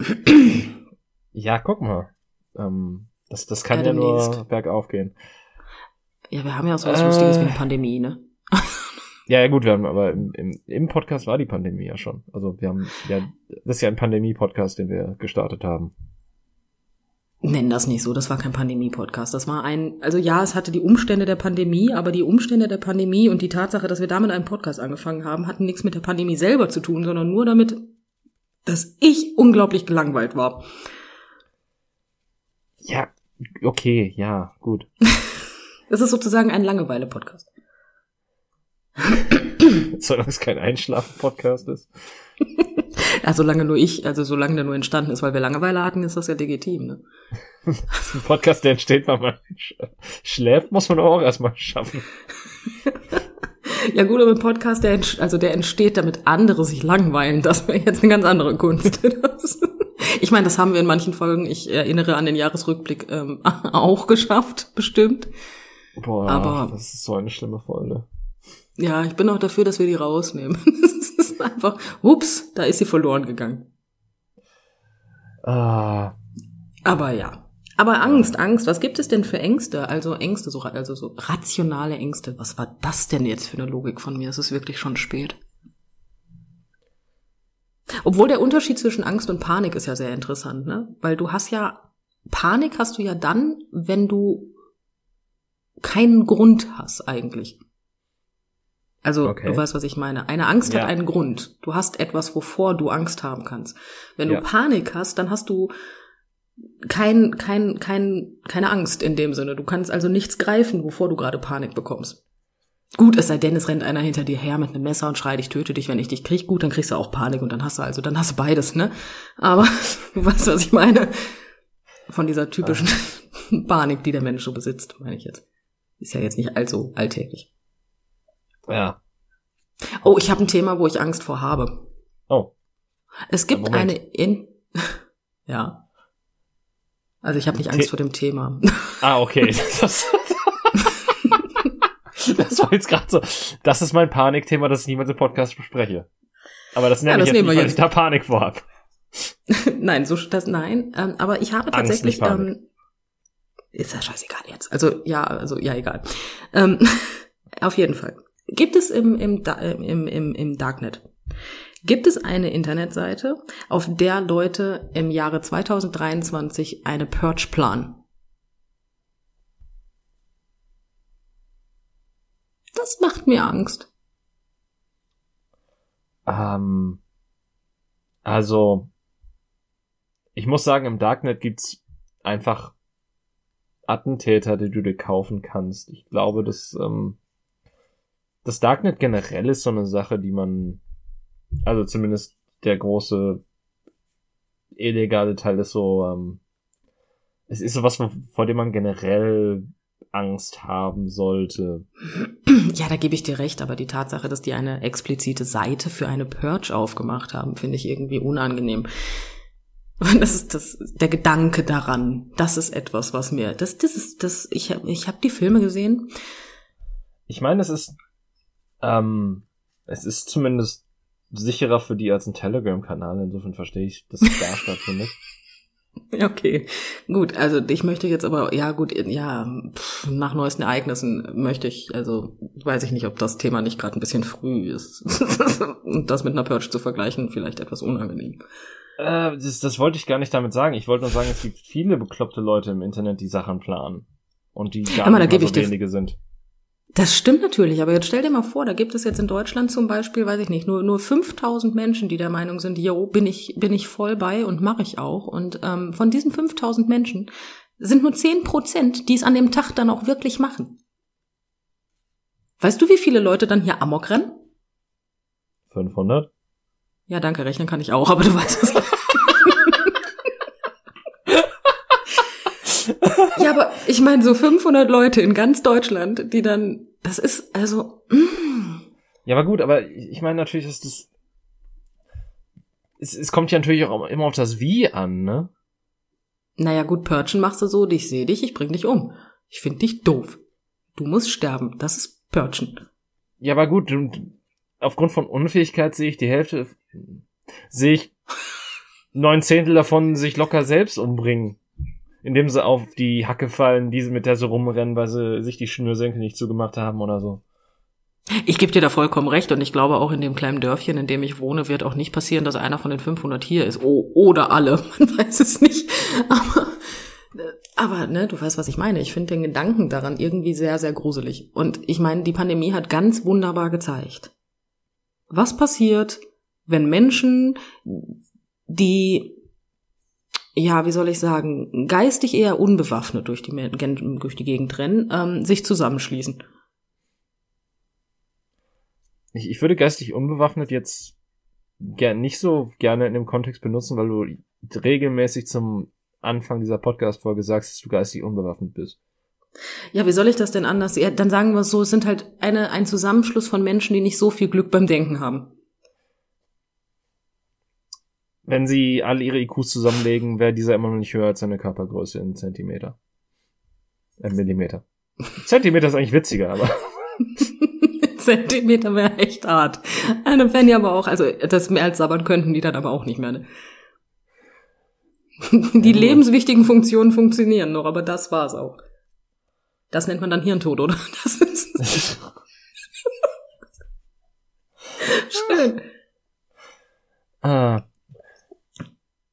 [SPEAKER 1] Ja, guck mal. Ähm, das, das kann ja, ja nur bergauf gehen.
[SPEAKER 2] Ja, wir haben ja auch so was äh, Lustiges wie eine Pandemie, ne?
[SPEAKER 1] ja, ja, gut, wir haben, aber im, im, im Podcast war die Pandemie ja schon. Also wir haben, ja, das ist ja ein Pandemie-Podcast, den wir gestartet haben.
[SPEAKER 2] Nenn das nicht so, das war kein Pandemie-Podcast. Das war ein, also ja, es hatte die Umstände der Pandemie, aber die Umstände der Pandemie und die Tatsache, dass wir damit einen Podcast angefangen haben, hatten nichts mit der Pandemie selber zu tun, sondern nur damit, dass ich unglaublich gelangweilt war.
[SPEAKER 1] Ja, okay, ja, gut.
[SPEAKER 2] Das ist sozusagen ein Langeweile-Podcast.
[SPEAKER 1] Solange es kein Einschlafen-Podcast ist.
[SPEAKER 2] Ja, solange nur ich, also solange der nur entstanden ist, weil wir Langeweile hatten, ist das ja legitim, ne?
[SPEAKER 1] Ein Podcast, der entsteht, weil man sch schläft, muss man auch erstmal schaffen.
[SPEAKER 2] Ja gut, aber ein Podcast, der, also der entsteht, damit andere sich langweilen, das wäre jetzt eine ganz andere Kunst. Das, ich meine, das haben wir in manchen Folgen, ich erinnere an den Jahresrückblick, ähm, auch geschafft, bestimmt.
[SPEAKER 1] Boah,
[SPEAKER 2] Aber-
[SPEAKER 1] das ist so eine schlimme Folge.
[SPEAKER 2] Ja, ich bin auch dafür, dass wir die rausnehmen. Das ist einfach, ups, da ist sie verloren gegangen.
[SPEAKER 1] Ah,
[SPEAKER 2] Aber ja. Aber Angst, Angst, was gibt es denn für Ängste? Also Ängste, so, also so rationale Ängste. Was war das denn jetzt für eine Logik von mir? Es ist wirklich schon spät. Obwohl der Unterschied zwischen Angst und Panik ist ja sehr interessant, ne? Weil du hast ja, Panik hast du ja dann, wenn du keinen Grund hast eigentlich. Also,
[SPEAKER 1] Okay.
[SPEAKER 2] du weißt, was ich meine. Eine Angst
[SPEAKER 1] Ja.
[SPEAKER 2] hat einen Grund. Du hast etwas, wovor du Angst haben kannst. Wenn du
[SPEAKER 1] Ja.
[SPEAKER 2] Panik hast, dann hast du kein, kein, kein, keine Angst in dem Sinne. Du kannst also nichts greifen, wovor du gerade Panik bekommst. Gut, es sei denn, es rennt einer hinter dir her mit einem Messer und schreit, ich töte dich, wenn ich dich krieg. Gut, dann kriegst du auch Panik und dann hast du also, dann hast du beides, ne? Aber du weißt, was ich meine. Von dieser typischen Panik, die der Mensch so besitzt, meine ich jetzt. Ist ja jetzt nicht allzu alltäglich.
[SPEAKER 1] ja.
[SPEAKER 2] Oh, ich habe ein Thema, wo ich Angst vor habe.
[SPEAKER 1] Oh,
[SPEAKER 2] Es gibt
[SPEAKER 1] Moment.
[SPEAKER 2] eine in ja. Also ich habe nicht
[SPEAKER 1] The-
[SPEAKER 2] Angst vor dem Thema.
[SPEAKER 1] ah, okay. Das, das war jetzt gerade so. Das ist mein Panikthema, das ich niemals im Podcast bespreche. Aber das nenne
[SPEAKER 2] Ja, das
[SPEAKER 1] ich jetzt nicht, weil
[SPEAKER 2] jetzt.
[SPEAKER 1] ich da Panik vor habe.
[SPEAKER 2] nein, so das nein. Ähm, aber ich habe
[SPEAKER 1] Angst,
[SPEAKER 2] tatsächlich. Ähm, ist ja scheißegal jetzt. Also ja, also ja egal. Ähm, auf jeden Fall. Gibt es im im, Da- im im im Darknet gibt es eine Internetseite, auf der Leute im Jahre 2023 eine Purge planen? Das macht mir Angst.
[SPEAKER 1] Ähm, also, ich muss sagen, im Darknet gibt's einfach Attentäter, die du dir kaufen kannst. Ich glaube, dass ähm, das Darknet generell ist so eine Sache, die man, also zumindest der große illegale Teil ist so, ähm, es ist sowas, vor vor dem man generell Angst haben sollte.
[SPEAKER 2] Ja, da gebe ich dir recht, aber die Tatsache, dass die eine explizite Seite für eine Purge aufgemacht haben, finde ich irgendwie unangenehm. Und das ist das, der Gedanke daran, das ist etwas, was mir, das, das ist, das, ich habe ich hab die Filme gesehen.
[SPEAKER 1] Ich meine, es ist, ähm, es ist zumindest sicherer für die als ein Telegram-Kanal. Insofern verstehe ich, dass es da stattfindet.
[SPEAKER 2] Okay, gut, also ich möchte jetzt aber, ja gut, ja, pff, nach neuesten Ereignissen möchte ich, also weiß ich nicht, ob das Thema nicht gerade ein bisschen früh ist. Und das mit einer Purge zu vergleichen, vielleicht etwas unangenehm.
[SPEAKER 1] Äh, das, das wollte ich gar nicht damit sagen. Ich wollte nur sagen, es gibt viele bekloppte Leute im Internet, die Sachen planen. Und die gar
[SPEAKER 2] mal,
[SPEAKER 1] nicht so wenige sind.
[SPEAKER 2] Das stimmt natürlich, aber jetzt stell dir mal vor, da gibt es jetzt in Deutschland zum Beispiel, weiß ich nicht, nur, nur 5000 Menschen, die der Meinung sind, jo, bin ich, bin ich voll bei und mache ich auch. Und ähm, von diesen 5000 Menschen sind nur 10 Prozent, die es an dem Tag dann auch wirklich machen. Weißt du, wie viele Leute dann hier Amok rennen?
[SPEAKER 1] 500?
[SPEAKER 2] Ja, danke, rechnen kann ich auch, aber du weißt es. ja, aber ich meine, so 500 Leute in ganz Deutschland, die dann, das ist also, mm,
[SPEAKER 1] Ja, aber gut, aber ich meine natürlich, dass das, es, es kommt ja natürlich auch immer auf das Wie an, ne?
[SPEAKER 2] Naja, gut, Purchen machst du so, ich sehe dich, ich bring dich um. Ich finde dich doof. Du musst sterben. Das ist Purchen.
[SPEAKER 1] Ja, aber gut, und aufgrund von Unfähigkeit sehe ich die Hälfte, sehe ich neun Zehntel davon sich locker selbst umbringen. Indem sie auf die Hacke fallen, die sie mit der so rumrennen, weil sie sich die Schnürsenkel nicht zugemacht haben oder so.
[SPEAKER 2] Ich gebe dir da vollkommen recht und ich glaube auch in dem kleinen Dörfchen, in dem ich wohne, wird auch nicht passieren, dass einer von den 500 hier ist. Oh, oder alle. Man weiß es nicht. Aber, aber ne, du weißt, was ich meine. Ich finde den Gedanken daran irgendwie sehr, sehr gruselig. Und ich meine, die Pandemie hat ganz wunderbar gezeigt, was passiert, wenn Menschen die, ja, wie soll ich sagen, geistig eher unbewaffnet durch die, durch die Gegend rennen, ähm, sich zusammenschließen.
[SPEAKER 1] Ich, ich würde geistig unbewaffnet jetzt gern, nicht so gerne in dem Kontext benutzen, weil du regelmäßig zum Anfang dieser Podcast-Folge sagst, dass du geistig unbewaffnet bist.
[SPEAKER 2] Ja, wie soll ich das denn anders? Ja, dann sagen wir es so, es sind halt eine, ein Zusammenschluss von Menschen, die nicht so viel Glück beim Denken haben.
[SPEAKER 1] Wenn sie alle ihre IQs zusammenlegen, wäre dieser immer noch nicht höher als seine Körpergröße in Zentimeter. Äh, Millimeter. Zentimeter ist eigentlich witziger, aber.
[SPEAKER 2] Zentimeter wäre echt hart. Eine Fanny aber auch, also das mehr als sabbern könnten die dann aber auch nicht mehr. Ne? Die ja, lebenswichtigen Funktionen funktionieren noch, aber das war's auch. Das nennt man dann Hirntod, oder? Das ist
[SPEAKER 1] Schön. Ah.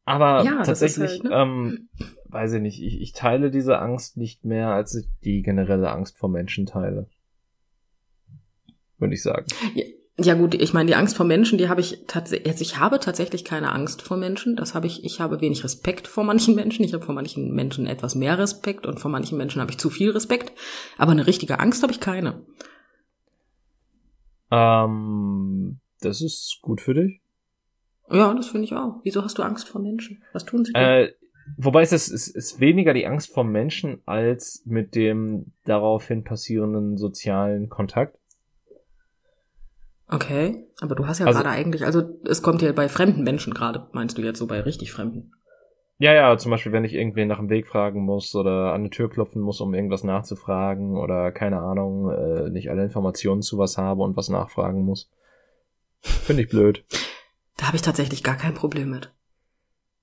[SPEAKER 1] Aber ja, tatsächlich, halt, ne? ähm, weiß ich nicht, ich, ich teile diese Angst nicht mehr, als ich die generelle Angst vor Menschen teile würde ich sagen.
[SPEAKER 2] Ja, ja gut, ich meine, die Angst vor Menschen, die habe ich tatsächlich, also ich habe tatsächlich keine Angst vor Menschen. Das habe ich, ich habe wenig Respekt vor manchen Menschen. Ich habe vor manchen Menschen etwas mehr Respekt und vor manchen Menschen habe ich zu viel Respekt. Aber eine richtige Angst habe ich keine.
[SPEAKER 1] Ähm, das ist gut für dich.
[SPEAKER 2] Ja, das finde ich auch. Wieso hast du Angst vor Menschen? Was tun sie
[SPEAKER 1] denn? Äh, wobei es ist, es ist weniger die Angst vor Menschen als mit dem daraufhin passierenden sozialen Kontakt.
[SPEAKER 2] Okay, aber du hast ja also, gerade eigentlich, also es kommt ja bei fremden Menschen gerade, meinst du jetzt so bei richtig Fremden?
[SPEAKER 1] Ja, ja, zum Beispiel, wenn ich irgendwen nach dem Weg fragen muss oder an die Tür klopfen muss, um irgendwas nachzufragen oder keine Ahnung, äh, nicht alle Informationen zu was habe und was nachfragen muss. Finde ich blöd.
[SPEAKER 2] Da habe ich tatsächlich gar kein Problem mit.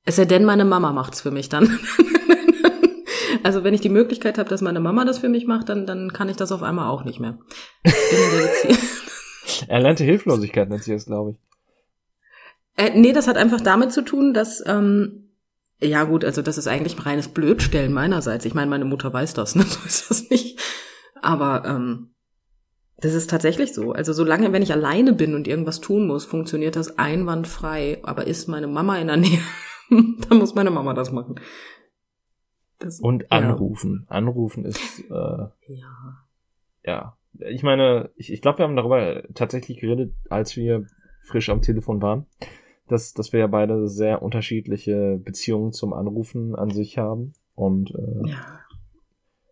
[SPEAKER 2] Es sei denn, meine Mama macht's für mich dann. also wenn ich die Möglichkeit habe, dass meine Mama das für mich macht, dann, dann kann ich das auf einmal auch nicht mehr.
[SPEAKER 1] Erlernte Hilflosigkeit nennt sich das, glaube ich.
[SPEAKER 2] Äh, nee, das hat einfach damit zu tun, dass, ähm, ja gut, also das ist eigentlich ein reines Blödstellen meinerseits. Ich meine, meine Mutter weiß das, ne? so ist das nicht. Aber ähm, das ist tatsächlich so. Also solange, wenn ich alleine bin und irgendwas tun muss, funktioniert das einwandfrei. Aber ist meine Mama in der Nähe, dann muss meine Mama das machen.
[SPEAKER 1] Das, und anrufen. Ja. Anrufen ist äh, ja. ja ich meine, ich, ich glaube, wir haben darüber tatsächlich geredet, als wir frisch am Telefon waren, dass, dass wir ja beide sehr unterschiedliche Beziehungen zum Anrufen an sich haben. Und äh, ja.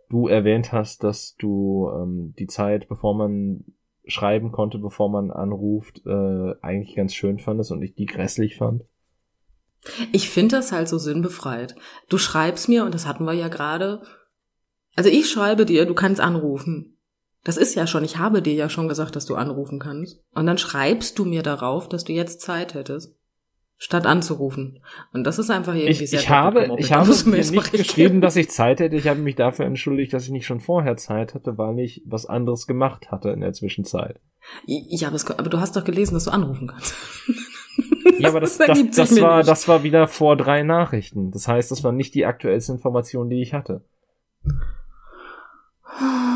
[SPEAKER 1] du erwähnt hast, dass du ähm, die Zeit, bevor man schreiben konnte, bevor man anruft, äh, eigentlich ganz schön fandest und ich die grässlich fand.
[SPEAKER 2] Ich finde das halt so sinnbefreit. Du schreibst mir, und das hatten wir ja gerade, also ich schreibe dir, du kannst anrufen. Das ist ja schon, ich habe dir ja schon gesagt, dass du anrufen kannst. Und dann schreibst du mir darauf, dass du jetzt Zeit hättest, statt anzurufen. Und das ist einfach irgendwie
[SPEAKER 1] ich, sehr Ich habe, ich habe mir nicht geschrieben, dass ich Zeit hätte. Ich habe mich dafür entschuldigt, dass ich nicht schon vorher Zeit hatte, weil ich was anderes gemacht hatte in der Zwischenzeit.
[SPEAKER 2] Ja, aber, es, aber du hast doch gelesen, dass du anrufen kannst.
[SPEAKER 1] Ja, aber das, das, das, das war, das war wieder vor drei Nachrichten. Das heißt, das war nicht die aktuellste Information, die ich hatte.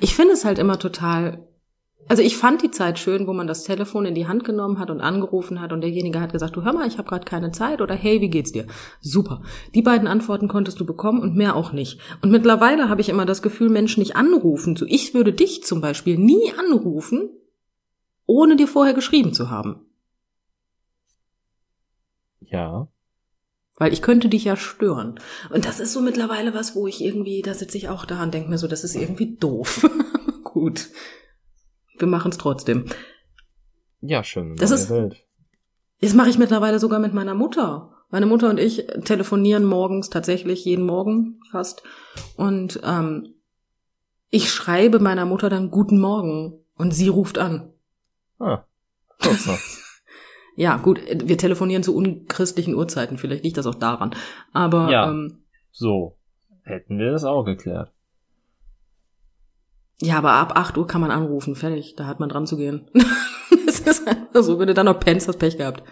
[SPEAKER 2] Ich finde es halt immer total also ich fand die Zeit schön, wo man das Telefon in die Hand genommen hat und angerufen hat und derjenige hat gesagt, du hör mal, ich habe gerade keine Zeit oder hey, wie geht's dir? Super. Die beiden Antworten konntest du bekommen und mehr auch nicht. Und mittlerweile habe ich immer das Gefühl, Menschen nicht anrufen. So, ich würde dich zum Beispiel nie anrufen, ohne dir vorher geschrieben zu haben.
[SPEAKER 1] Ja.
[SPEAKER 2] Weil ich könnte dich ja stören. Und das ist so mittlerweile was, wo ich irgendwie, da sitze ich auch da und denke mir so, das ist irgendwie doof. Gut. Wir machen es trotzdem.
[SPEAKER 1] Ja, schön.
[SPEAKER 2] Das ist, Welt. das mache ich mittlerweile sogar mit meiner Mutter. Meine Mutter und ich telefonieren morgens tatsächlich jeden Morgen fast. Und ähm, ich schreibe meiner Mutter dann Guten Morgen und sie ruft an.
[SPEAKER 1] Ah,
[SPEAKER 2] Ja, gut, wir telefonieren zu unchristlichen Uhrzeiten, vielleicht liegt das auch daran. Aber
[SPEAKER 1] ja, ähm, so hätten wir das auch geklärt.
[SPEAKER 2] Ja, aber ab 8 Uhr kann man anrufen, fertig, da hat man dran zu gehen. das ist einfach so, wenn du dann noch pennst, hast Pech gehabt.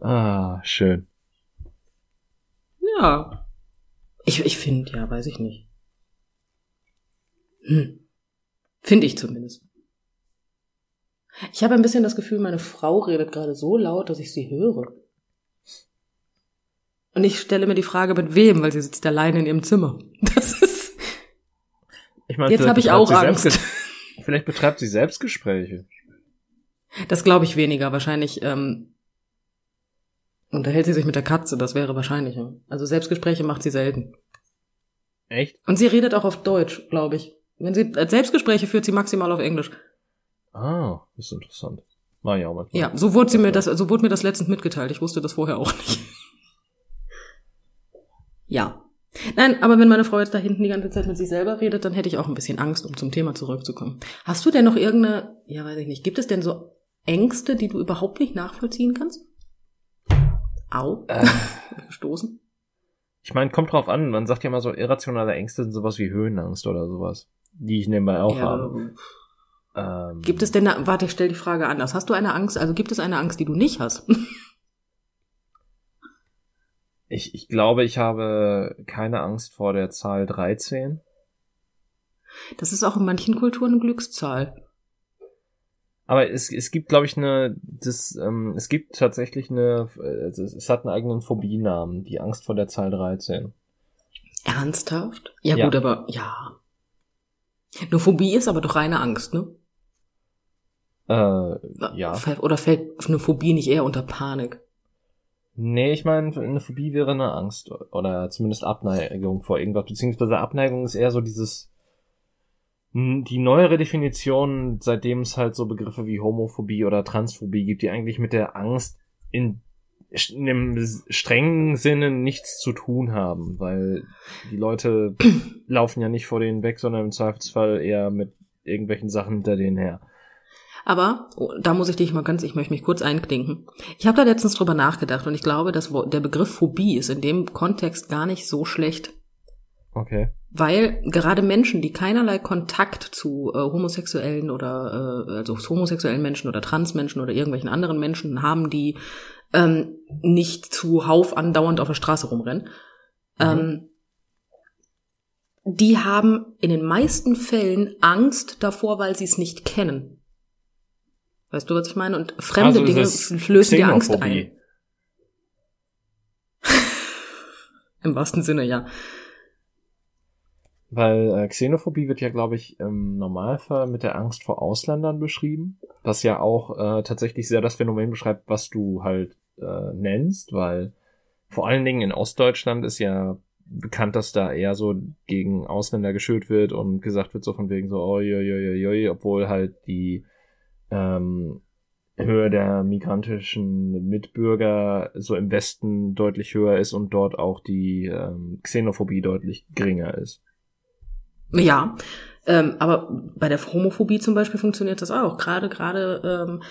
[SPEAKER 1] Ah, schön.
[SPEAKER 2] Ja. Ich, ich finde, ja, weiß ich nicht. Hm. Finde ich zumindest. Ich habe ein bisschen das Gefühl, meine Frau redet gerade so laut, dass ich sie höre. Und ich stelle mir die Frage, mit wem, weil sie sitzt alleine in ihrem Zimmer. Das ist.
[SPEAKER 1] Ich meine,
[SPEAKER 2] Jetzt habe ich auch Angst.
[SPEAKER 1] Vielleicht betreibt sie Selbstgespräche.
[SPEAKER 2] Das glaube ich weniger. Wahrscheinlich ähm, unterhält sie sich mit der Katze. Das wäre wahrscheinlicher. Also Selbstgespräche macht sie selten.
[SPEAKER 1] Echt?
[SPEAKER 2] Und sie redet auch auf Deutsch, glaube ich. Wenn sie äh, Selbstgespräche führt, sie maximal auf Englisch.
[SPEAKER 1] Ah, das ist interessant. Auch mal.
[SPEAKER 2] Ja, so wurde sie mir das, so wurde mir das letztens mitgeteilt. Ich wusste das vorher auch nicht. Ja. Nein, aber wenn meine Frau jetzt da hinten die ganze Zeit mit sich selber redet, dann hätte ich auch ein bisschen Angst, um zum Thema zurückzukommen. Hast du denn noch irgendeine, ja, weiß ich nicht, gibt es denn so Ängste, die du überhaupt nicht nachvollziehen kannst? Au.
[SPEAKER 1] Äh,
[SPEAKER 2] Gestoßen?
[SPEAKER 1] ich meine, kommt drauf an. Man sagt ja immer so, irrationale Ängste sind sowas wie Höhenangst oder sowas. Die ich nebenbei auch habe. Ähm,
[SPEAKER 2] Gibt es denn, warte, ich stell die Frage anders. Hast du eine Angst, also gibt es eine Angst, die du nicht hast?
[SPEAKER 1] ich, ich glaube, ich habe keine Angst vor der Zahl 13.
[SPEAKER 2] Das ist auch in manchen Kulturen eine Glückszahl.
[SPEAKER 1] Aber es, es gibt, glaube ich, eine, das, ähm, es gibt tatsächlich eine, äh, es, es hat einen eigenen Phobienamen, die Angst vor der Zahl 13.
[SPEAKER 2] Ernsthaft? Ja,
[SPEAKER 1] Ja.
[SPEAKER 2] gut, aber ja. Eine Phobie ist aber doch reine Angst, ne?
[SPEAKER 1] Äh, ja.
[SPEAKER 2] Oder fällt eine Phobie nicht eher unter Panik?
[SPEAKER 1] Nee, ich meine, eine Phobie wäre eine Angst oder zumindest Abneigung vor irgendwas, beziehungsweise Abneigung ist eher so dieses, Hm, die neuere Definition, seitdem es halt so Begriffe wie Homophobie oder Transphobie gibt, die eigentlich mit der Angst in, in einem strengen Sinne nichts zu tun haben, weil die Leute laufen ja nicht vor denen weg, sondern im Zweifelsfall eher mit irgendwelchen Sachen hinter denen her.
[SPEAKER 2] Aber oh, da muss ich dich mal ganz, ich möchte mich kurz einklinken. Ich habe da letztens drüber nachgedacht und ich glaube, dass der Begriff Phobie ist in dem Kontext gar nicht so schlecht.
[SPEAKER 1] Okay.
[SPEAKER 2] Weil gerade Menschen, die keinerlei Kontakt zu äh, homosexuellen oder äh, also homosexuellen Menschen oder Transmenschen oder irgendwelchen anderen Menschen haben, die ähm, nicht zuhauf andauernd auf der Straße rumrennen,
[SPEAKER 1] Mhm.
[SPEAKER 2] ähm, die haben in den meisten Fällen Angst davor, weil sie es nicht kennen. Weißt du, was ich meine? Und fremde
[SPEAKER 1] Also
[SPEAKER 2] Dinge lösen die Angst ein. Im wahrsten Sinne, ja.
[SPEAKER 1] Weil äh, Xenophobie wird ja, glaube ich, im Normalfall mit der Angst vor Ausländern beschrieben, was ja auch äh, tatsächlich sehr das Phänomen beschreibt, was du halt äh, nennst, weil vor allen Dingen in Ostdeutschland ist ja bekannt, dass da eher so gegen Ausländer geschürt wird und gesagt wird so von wegen so, oi, oi, oi, oi, obwohl halt die ähm, Höhe der migrantischen Mitbürger so im Westen deutlich höher ist und dort auch die ähm, Xenophobie deutlich geringer ist.
[SPEAKER 2] Ja, ähm, aber bei der Homophobie zum Beispiel funktioniert das auch. Gerade gerade ähm,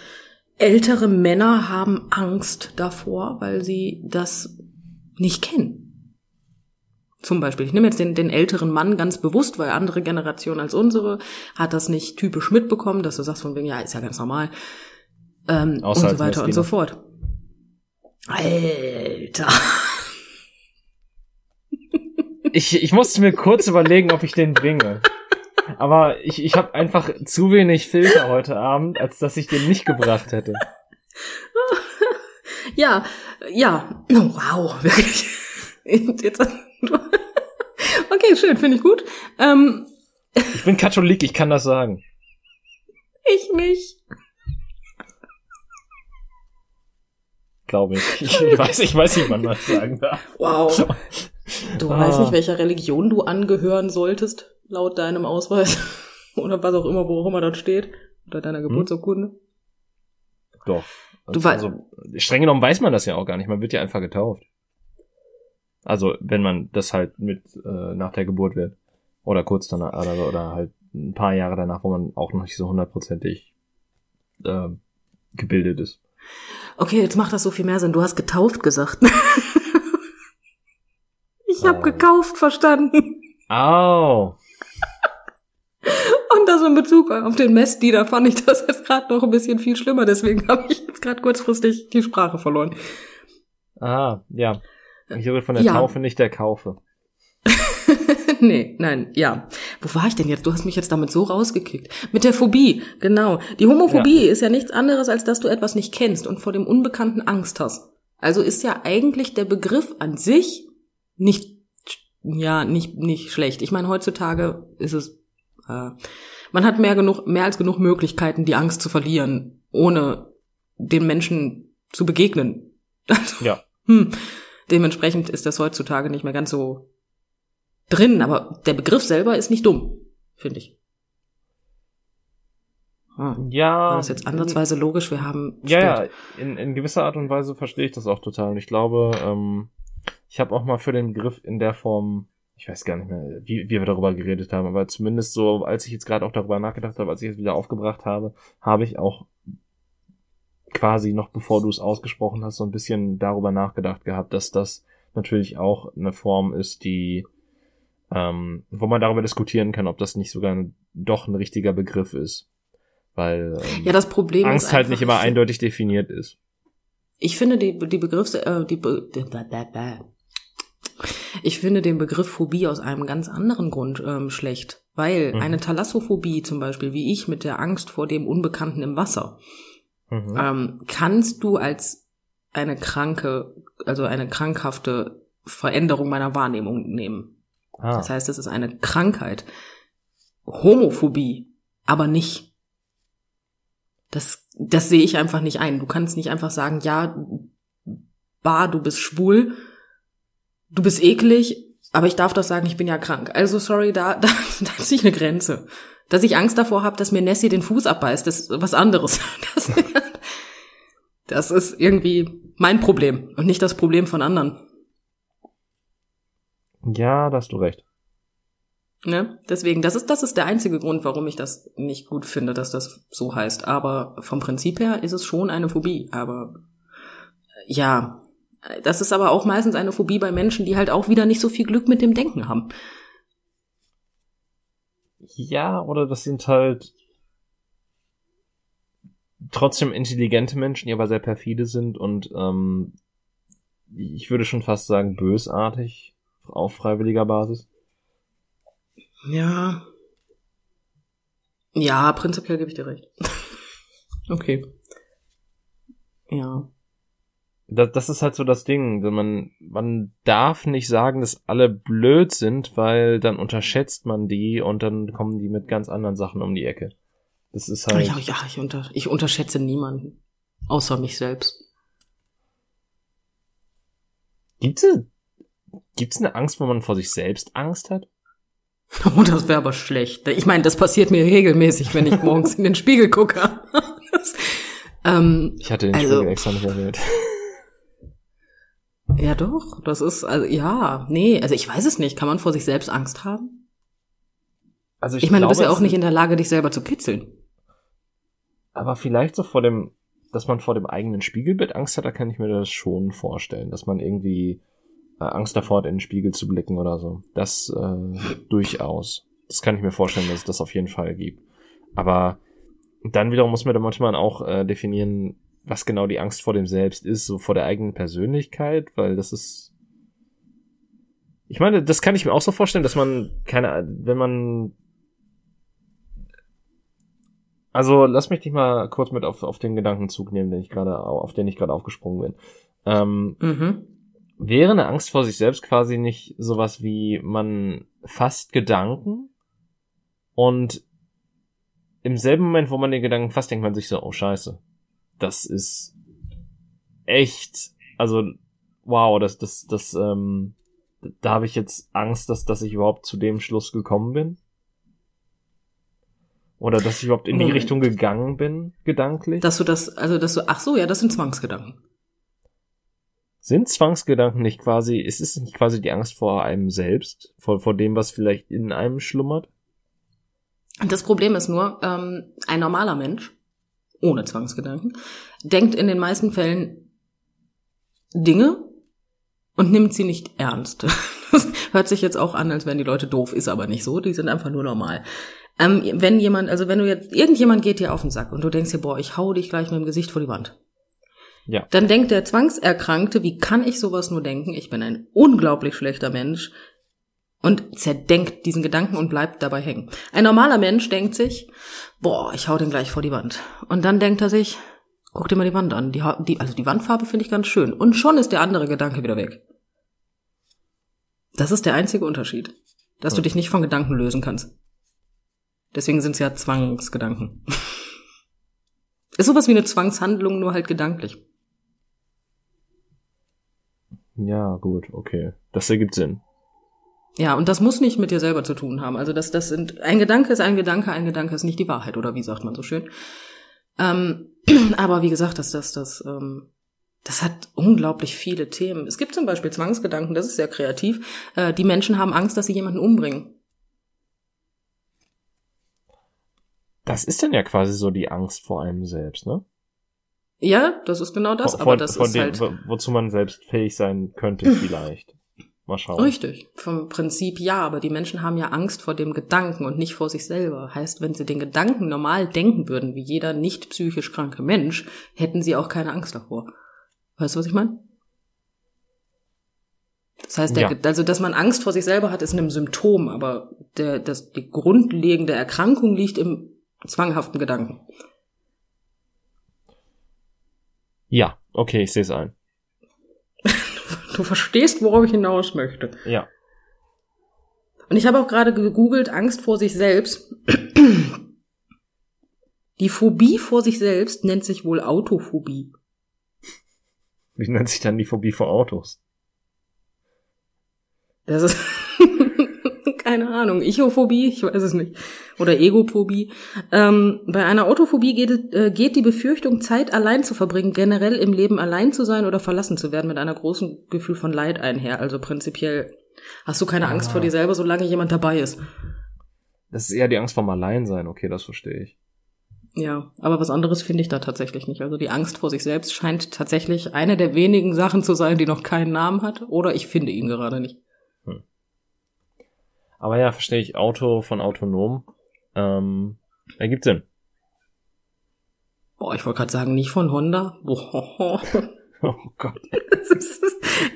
[SPEAKER 2] ältere Männer haben Angst davor, weil sie das nicht kennen. Zum Beispiel, ich nehme jetzt den, den älteren Mann ganz bewusst, weil andere Generation als unsere hat das nicht typisch mitbekommen, dass du sagst von wegen, ja, ist ja ganz normal. Ähm, und so weiter und so fort. Alter.
[SPEAKER 1] Ich, ich musste mir kurz überlegen, ob ich den bringe. Aber ich, ich habe einfach zu wenig Filter heute Abend, als dass ich den nicht gebracht hätte.
[SPEAKER 2] Ja, ja. Oh, wow, wirklich. Jetzt, okay, schön, finde ich gut. Ähm,
[SPEAKER 1] Ich bin Katholik, ich kann das sagen.
[SPEAKER 2] ich nicht.
[SPEAKER 1] Glaube ich. Ich, ich weiß, ich weiß nicht, wann man das sagen darf.
[SPEAKER 2] Wow. Du
[SPEAKER 1] Ah.
[SPEAKER 2] weißt nicht, welcher Religion du angehören solltest, laut deinem Ausweis. Oder was auch immer, wo auch immer das steht. Oder deiner Geburtsurkunde.
[SPEAKER 1] Doch.
[SPEAKER 2] Du wei-
[SPEAKER 1] also, streng genommen weiß man das ja auch gar nicht. Man wird ja einfach getauft. Also, wenn man das halt mit äh, nach der Geburt wird. Oder kurz danach, oder, oder halt ein paar Jahre danach, wo man auch noch nicht so hundertprozentig äh, gebildet ist.
[SPEAKER 2] Okay, jetzt macht das so viel mehr Sinn. Du hast getauft gesagt. ich habe
[SPEAKER 1] Oh.
[SPEAKER 2] gekauft verstanden.
[SPEAKER 1] Au!
[SPEAKER 2] Und das in Bezug auf den Messdiener fand ich das jetzt gerade noch ein bisschen viel schlimmer. Deswegen habe ich jetzt gerade kurzfristig die Sprache verloren.
[SPEAKER 1] Ah, ja. Ich rede von der
[SPEAKER 2] Ja.
[SPEAKER 1] Taufe, nicht der Kaufe.
[SPEAKER 2] nee, nein, ja. Wo war ich denn jetzt? Du hast mich jetzt damit so rausgekickt. Mit der Phobie, genau. Die Homophobie ja. ist ja nichts anderes, als dass du etwas nicht kennst und vor dem Unbekannten Angst hast. Also ist ja eigentlich der Begriff an sich nicht, ja, nicht, nicht schlecht. Ich meine, heutzutage ist es, äh, man hat mehr genug, mehr als genug Möglichkeiten, die Angst zu verlieren, ohne den Menschen zu begegnen.
[SPEAKER 1] Also, ja.
[SPEAKER 2] Hm, dementsprechend ist das heutzutage nicht mehr ganz so drin, aber der Begriff selber ist nicht dumm, finde ich.
[SPEAKER 1] Hm. Ja.
[SPEAKER 2] War das jetzt ansatzweise logisch? Wir haben.
[SPEAKER 1] Ja, ja, in, in gewisser Art und Weise verstehe ich das auch total. Und ich glaube, ähm, ich habe auch mal für den Begriff in der Form, ich weiß gar nicht mehr, wie, wie wir darüber geredet haben, aber zumindest so, als ich jetzt gerade auch darüber nachgedacht habe, als ich es wieder aufgebracht habe, habe ich auch quasi noch bevor du es ausgesprochen hast, so ein bisschen darüber nachgedacht gehabt, dass das natürlich auch eine Form ist, die ähm, wo man darüber diskutieren kann, ob das nicht sogar ein, doch ein richtiger Begriff ist. Weil
[SPEAKER 2] ähm, ja, das Problem
[SPEAKER 1] Angst halt nicht immer eindeutig definiert ist.
[SPEAKER 2] Ich finde die, die Begriffs, äh, die, Be ich finde den Begriff Phobie aus einem ganz anderen Grund ähm, schlecht, weil mhm. eine Thalassophobie zum Beispiel, wie ich mit der Angst vor dem Unbekannten im Wasser, mhm. ähm, kannst du als eine kranke, also eine krankhafte Veränderung meiner Wahrnehmung nehmen. Ah. Das heißt, es ist eine Krankheit. Homophobie, aber nicht. Das, das sehe ich einfach nicht ein. Du kannst nicht einfach sagen, ja, bar, du bist schwul, du bist eklig, aber ich darf doch sagen, ich bin ja krank. Also sorry, da, da, da ist sich eine Grenze. Dass ich Angst davor habe, dass mir Nessie den Fuß abbeißt, ist was anderes. Das, das ist irgendwie mein Problem und nicht das Problem von anderen.
[SPEAKER 1] Ja, da hast du recht.
[SPEAKER 2] Ne? Deswegen, das ist, das ist der einzige Grund, warum ich das nicht gut finde, dass das so heißt. Aber vom Prinzip her ist es schon eine Phobie. Aber ja, das ist aber auch meistens eine Phobie bei Menschen, die halt auch wieder nicht so viel Glück mit dem Denken haben.
[SPEAKER 1] Ja, oder das sind halt trotzdem intelligente Menschen, die aber sehr perfide sind und ähm, ich würde schon fast sagen bösartig auf freiwilliger Basis?
[SPEAKER 2] Ja. Ja, prinzipiell gebe ich dir recht. okay. Ja.
[SPEAKER 1] Das, das ist halt so das Ding. Man, man darf nicht sagen, dass alle blöd sind, weil dann unterschätzt man die und dann kommen die mit ganz anderen Sachen um die Ecke. Das ist halt.
[SPEAKER 2] Ja, ja ich, unter, ich unterschätze niemanden. Außer mich selbst.
[SPEAKER 1] Gibt's Gibt's eine Angst, wo man vor sich selbst Angst hat?
[SPEAKER 2] Oh, das wäre aber schlecht. Ich meine, das passiert mir regelmäßig, wenn ich morgens in den Spiegel gucke. Das,
[SPEAKER 1] ähm, ich hatte den also, Spiegel extra nicht erwähnt.
[SPEAKER 2] Ja, doch. Das ist, also, ja, nee, also ich weiß es nicht. Kann man vor sich selbst Angst haben? Also ich, ich meine, glaube, du bist ja auch nicht in der Lage, dich selber zu kitzeln.
[SPEAKER 1] Aber vielleicht so vor dem, dass man vor dem eigenen Spiegelbild Angst hat, da kann ich mir das schon vorstellen, dass man irgendwie äh, Angst davor hat, in den Spiegel zu blicken oder so. Das äh, durchaus. Das kann ich mir vorstellen, dass es das auf jeden Fall gibt. Aber dann wiederum muss man da manchmal auch äh, definieren, was genau die Angst vor dem Selbst ist, so vor der eigenen Persönlichkeit, weil das ist. Ich meine, das kann ich mir auch so vorstellen, dass man keine, wenn man also lass mich dich mal kurz mit auf, auf den Gedankenzug nehmen, den ich gerade, auf den ich gerade aufgesprungen bin. Ähm, mhm wäre eine Angst vor sich selbst quasi nicht sowas wie man fasst Gedanken und im selben Moment, wo man den Gedanken fasst, denkt man sich so, oh scheiße, das ist echt, also wow, das, das, das, ähm, da habe ich jetzt Angst, dass, dass ich überhaupt zu dem Schluss gekommen bin. Oder dass ich überhaupt in die Richtung gegangen bin, gedanklich.
[SPEAKER 2] Dass du das, also dass du, ach so, ja, das sind Zwangsgedanken.
[SPEAKER 1] Sind Zwangsgedanken nicht quasi, ist es nicht quasi die Angst vor einem selbst, vor, vor dem, was vielleicht in einem schlummert?
[SPEAKER 2] Das Problem ist nur, ähm, ein normaler Mensch, ohne Zwangsgedanken, denkt in den meisten Fällen Dinge und nimmt sie nicht ernst. Das hört sich jetzt auch an, als wären die Leute doof, ist aber nicht so, die sind einfach nur normal. Ähm, wenn jemand, also wenn du jetzt, irgendjemand geht dir auf den Sack und du denkst dir, boah, ich hau dich gleich mit dem Gesicht vor die Wand. Ja. Dann denkt der Zwangserkrankte, wie kann ich sowas nur denken? Ich bin ein unglaublich schlechter Mensch. Und zerdenkt diesen Gedanken und bleibt dabei hängen. Ein normaler Mensch denkt sich, boah, ich hau den gleich vor die Wand. Und dann denkt er sich, guck dir mal die Wand an. Die, die, also die Wandfarbe finde ich ganz schön. Und schon ist der andere Gedanke wieder weg. Das ist der einzige Unterschied. Dass ja. du dich nicht von Gedanken lösen kannst. Deswegen sind es ja Zwangsgedanken. ist sowas wie eine Zwangshandlung, nur halt gedanklich.
[SPEAKER 1] Ja, gut, okay. Das ergibt Sinn.
[SPEAKER 2] Ja, und das muss nicht mit dir selber zu tun haben. Also das, das sind, ein Gedanke ist ein Gedanke, ein Gedanke ist nicht die Wahrheit, oder wie sagt man so schön. Ähm, aber wie gesagt, dass das, das, ähm, das hat unglaublich viele Themen. Es gibt zum Beispiel Zwangsgedanken, das ist sehr kreativ. Äh, die Menschen haben Angst, dass sie jemanden umbringen.
[SPEAKER 1] Das ist dann ja quasi so die Angst vor einem selbst, ne?
[SPEAKER 2] Ja, das ist genau das,
[SPEAKER 1] vor,
[SPEAKER 2] aber das
[SPEAKER 1] von
[SPEAKER 2] ist
[SPEAKER 1] dem,
[SPEAKER 2] halt.
[SPEAKER 1] Wozu man selbst fähig sein könnte, vielleicht. Mal schauen.
[SPEAKER 2] Richtig, vom Prinzip ja, aber die Menschen haben ja Angst vor dem Gedanken und nicht vor sich selber. Heißt, wenn sie den Gedanken normal denken würden, wie jeder nicht psychisch kranke Mensch, hätten sie auch keine Angst davor. Weißt du, was ich meine? Das heißt, der, ja. also dass man Angst vor sich selber hat, ist ein Symptom, aber der, das, die grundlegende Erkrankung liegt im zwanghaften Gedanken.
[SPEAKER 1] Ja, okay, ich sehe es ein.
[SPEAKER 2] Du verstehst, worauf ich hinaus möchte.
[SPEAKER 1] Ja.
[SPEAKER 2] Und ich habe auch gerade gegoogelt, Angst vor sich selbst. Die Phobie vor sich selbst nennt sich wohl Autophobie.
[SPEAKER 1] Wie nennt sich dann die Phobie vor Autos?
[SPEAKER 2] Das ist keine Ahnung, Ichophobie, ich weiß es nicht, oder Egophobie. Ähm, bei einer Autophobie geht, äh, geht die Befürchtung, Zeit allein zu verbringen, generell im Leben allein zu sein oder verlassen zu werden, mit einer großen Gefühl von Leid einher. Also prinzipiell hast du keine ah. Angst vor dir selber, solange jemand dabei ist.
[SPEAKER 1] Das ist eher die Angst vorm Alleinsein, okay, das verstehe ich.
[SPEAKER 2] Ja, aber was anderes finde ich da tatsächlich nicht. Also die Angst vor sich selbst scheint tatsächlich eine der wenigen Sachen zu sein, die noch keinen Namen hat, oder ich finde ihn gerade nicht.
[SPEAKER 1] Aber ja, verstehe ich. Auto von autonom. Ähm, ergibt Sinn.
[SPEAKER 2] Boah, ich wollte gerade sagen, nicht von Honda.
[SPEAKER 1] Boah. Oh Gott.
[SPEAKER 2] es, ist,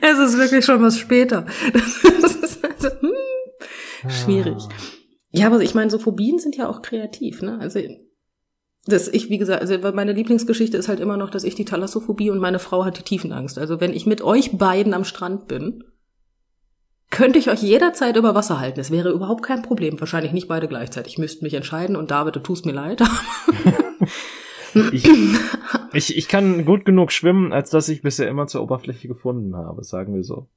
[SPEAKER 2] es ist wirklich schon was später. Das ist also, hm, schwierig. Ah. Ja, aber ich meine, so Phobien sind ja auch kreativ, ne? Also das ich, wie gesagt, also meine Lieblingsgeschichte ist halt immer noch, dass ich die Thalassophobie und meine Frau hat die Tiefenangst. Also wenn ich mit euch beiden am Strand bin, könnte ich euch jederzeit über Wasser halten. Es wäre überhaupt kein Problem. Wahrscheinlich nicht beide gleichzeitig. Müssten mich entscheiden und David, du tust mir leid.
[SPEAKER 1] ich, ich, ich kann gut genug schwimmen, als dass ich bisher immer zur Oberfläche gefunden habe, sagen wir so.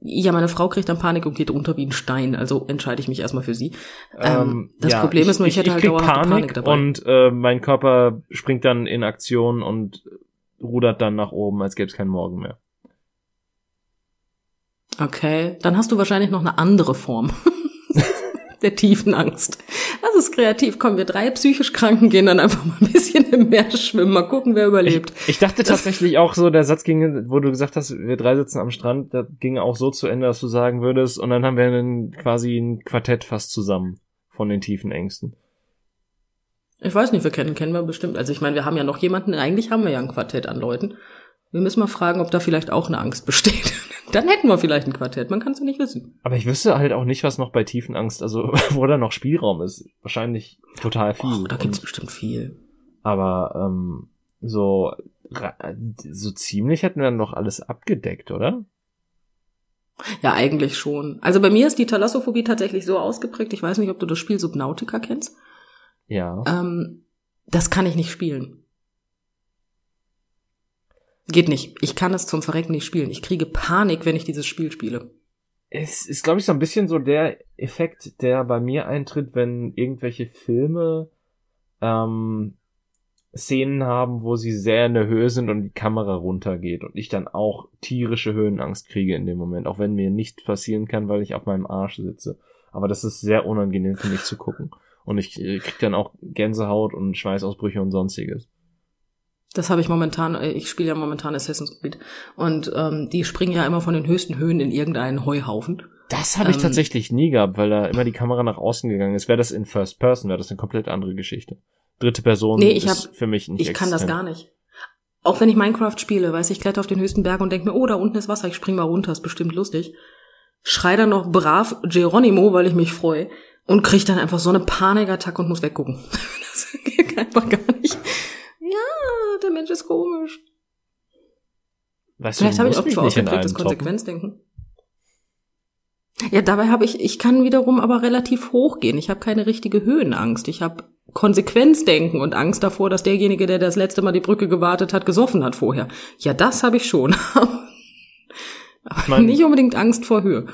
[SPEAKER 2] Ja, meine Frau kriegt dann Panik und geht runter wie ein Stein, also entscheide ich mich erstmal für sie. Ähm, ähm das ja, Problem ist nur, ich, ich hätte halt dauerhaft Panik, Panik dabei.
[SPEAKER 1] Und äh, mein Körper springt dann in Aktion und rudert dann nach oben, als gäbe es keinen Morgen mehr.
[SPEAKER 2] Okay, dann hast du wahrscheinlich noch eine andere Form der tiefen Angst. Das ist kreativ. Kommen wir drei psychisch Kranken gehen dann einfach mal ein bisschen im Meer schwimmen, mal gucken, wer überlebt.
[SPEAKER 1] Ich, ich dachte tatsächlich auch so, der Satz ging, wo du gesagt hast, wir drei sitzen am Strand, der ging auch so zu Ende, dass du sagen würdest, und dann haben wir einen, quasi ein Quartett fast zusammen von den tiefen Ängsten.
[SPEAKER 2] Ich weiß nicht, wir kennen, kennen wir bestimmt. Also ich meine, wir haben ja noch jemanden, eigentlich haben wir ja ein Quartett an Leuten. Wir müssen mal fragen, ob da vielleicht auch eine Angst besteht. Dann hätten wir vielleicht ein Quartett, man kann es ja nicht wissen.
[SPEAKER 1] Aber ich wüsste halt auch nicht, was noch bei Tiefenangst, also wo da noch Spielraum ist. Wahrscheinlich total viel.
[SPEAKER 2] Oh, da gibt's Und, bestimmt viel.
[SPEAKER 1] Aber ähm, so, so ziemlich hätten wir dann noch alles abgedeckt, oder?
[SPEAKER 2] Ja, eigentlich schon. Also bei mir ist die Thalassophobie tatsächlich so ausgeprägt. Ich weiß nicht, ob du das Spiel Subnautica kennst.
[SPEAKER 1] Ja.
[SPEAKER 2] Ähm, das kann ich nicht spielen. Geht nicht. Ich kann es zum Verrecken nicht spielen. Ich kriege Panik, wenn ich dieses Spiel spiele.
[SPEAKER 1] Es ist, glaube ich, so ein bisschen so der Effekt, der bei mir eintritt, wenn irgendwelche Filme ähm, Szenen haben, wo sie sehr in der Höhe sind und die Kamera runtergeht und ich dann auch tierische Höhenangst kriege in dem Moment, auch wenn mir nichts passieren kann, weil ich auf meinem Arsch sitze. Aber das ist sehr unangenehm für mich zu gucken. Und ich äh, krieg dann auch Gänsehaut und Schweißausbrüche und sonstiges.
[SPEAKER 2] Das habe ich momentan, äh, ich spiele ja momentan Assassin's Creed. Und ähm, die springen ja immer von den höchsten Höhen in irgendeinen Heuhaufen.
[SPEAKER 1] Das habe ich ähm, tatsächlich nie gehabt, weil da immer die Kamera nach außen gegangen ist. Wäre das in First Person, wäre das eine komplett andere Geschichte. Dritte Person
[SPEAKER 2] nee, ich ist
[SPEAKER 1] hab, für mich nicht
[SPEAKER 2] Ich existent. kann das gar nicht. Auch wenn ich Minecraft spiele, weiß ich, kletter auf den höchsten Berg und denke mir, oh, da unten ist Wasser, ich spring mal runter, ist bestimmt lustig. schrei dann noch brav Geronimo, weil ich mich freue und krieg dann einfach so eine Panikattacke und muss weggucken. das geht einfach gar nicht. Ja, der Mensch ist komisch. Weißt Vielleicht habe ich auch zu ausgeprägtes Konsequenzdenken. Ja, dabei habe ich, ich kann wiederum aber relativ hoch gehen. Ich habe keine richtige Höhenangst. Ich habe Konsequenzdenken und Angst davor, dass derjenige, der das letzte Mal die Brücke gewartet hat, gesoffen hat vorher. Ja, das habe ich schon. aber mein, nicht unbedingt Angst vor Höhe.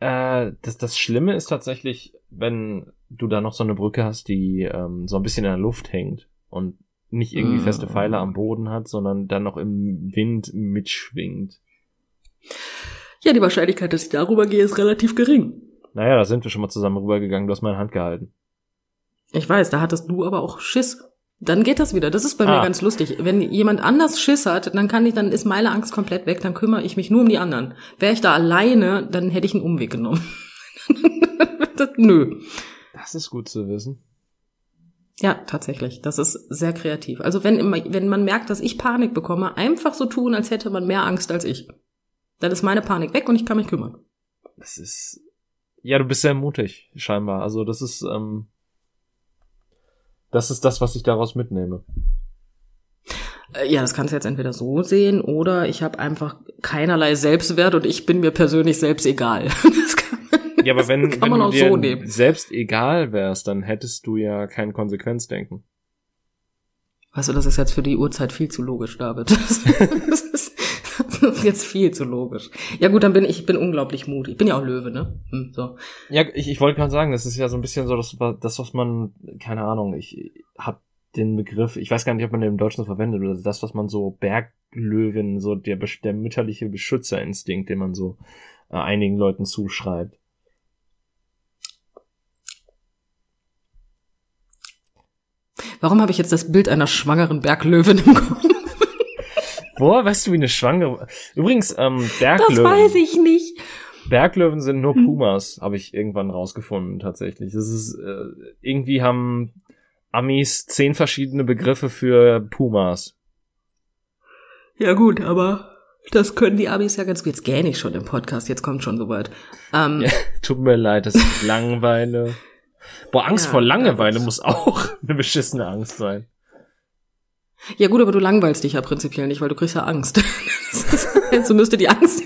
[SPEAKER 1] Äh, das, das Schlimme ist tatsächlich, wenn du da noch so eine Brücke hast, die ähm, so ein bisschen in der Luft hängt und nicht irgendwie feste Pfeile am Boden hat, sondern dann noch im Wind mitschwingt.
[SPEAKER 2] Ja, die Wahrscheinlichkeit, dass ich darüber gehe, ist relativ gering.
[SPEAKER 1] Naja, da sind wir schon mal zusammen rübergegangen. Du hast meine Hand gehalten.
[SPEAKER 2] Ich weiß, da hattest du aber auch Schiss. Dann geht das wieder. Das ist bei ah. mir ganz lustig. Wenn jemand anders Schiss hat, dann kann ich, dann ist meine Angst komplett weg, dann kümmere ich mich nur um die anderen. Wäre ich da alleine, dann hätte ich einen Umweg genommen. das, nö.
[SPEAKER 1] Das ist gut zu wissen.
[SPEAKER 2] Ja, tatsächlich. Das ist sehr kreativ. Also wenn, wenn man merkt, dass ich Panik bekomme, einfach so tun, als hätte man mehr Angst als ich. Dann ist meine Panik weg und ich kann mich kümmern.
[SPEAKER 1] Das ist, ja, du bist sehr mutig, scheinbar. Also das ist, ähm, das ist das, was ich daraus mitnehme.
[SPEAKER 2] Äh, ja, das kannst du jetzt entweder so sehen oder ich habe einfach keinerlei Selbstwert und ich bin mir persönlich selbst egal.
[SPEAKER 1] ja, aber wenn, wenn du dir so selbst egal wärst, dann hättest du ja kein Konsequenzdenken.
[SPEAKER 2] Weißt du, das ist jetzt für die Uhrzeit viel zu logisch, David. das ist, das ist jetzt viel zu logisch. Ja gut, dann bin ich, ich bin unglaublich mutig. Ich bin ja auch Löwe, ne? Hm, so.
[SPEAKER 1] Ja, ich, ich wollte gerade sagen, das ist ja so ein bisschen so das, das was man, keine Ahnung, ich hab den Begriff, ich weiß gar nicht, ob man den im Deutschen so verwendet, oder das, was man so Berglöwen, so der, der mütterliche Beschützerinstinkt, den man so äh, einigen Leuten zuschreibt.
[SPEAKER 2] Warum habe ich jetzt das Bild einer schwangeren Berglöwin im Kopf?
[SPEAKER 1] Woher weißt du, wie eine Schwangere. Übrigens, ähm, Berglöwen.
[SPEAKER 2] Das weiß ich nicht.
[SPEAKER 1] Berglöwen sind nur hm. Pumas, habe ich irgendwann rausgefunden, tatsächlich. Das ist, äh, irgendwie haben Amis zehn verschiedene Begriffe für Pumas.
[SPEAKER 2] Ja, gut, aber das können die Amis ja ganz gut. Jetzt gähne ich schon im Podcast, jetzt kommt schon soweit. Ähm, ja,
[SPEAKER 1] tut mir leid, das ist Langeweile. Boah, Angst ja, vor Langeweile muss auch eine beschissene Angst sein.
[SPEAKER 2] Ja gut, aber du langweilst dich ja prinzipiell nicht, weil du kriegst ja Angst. so müsste die Angst,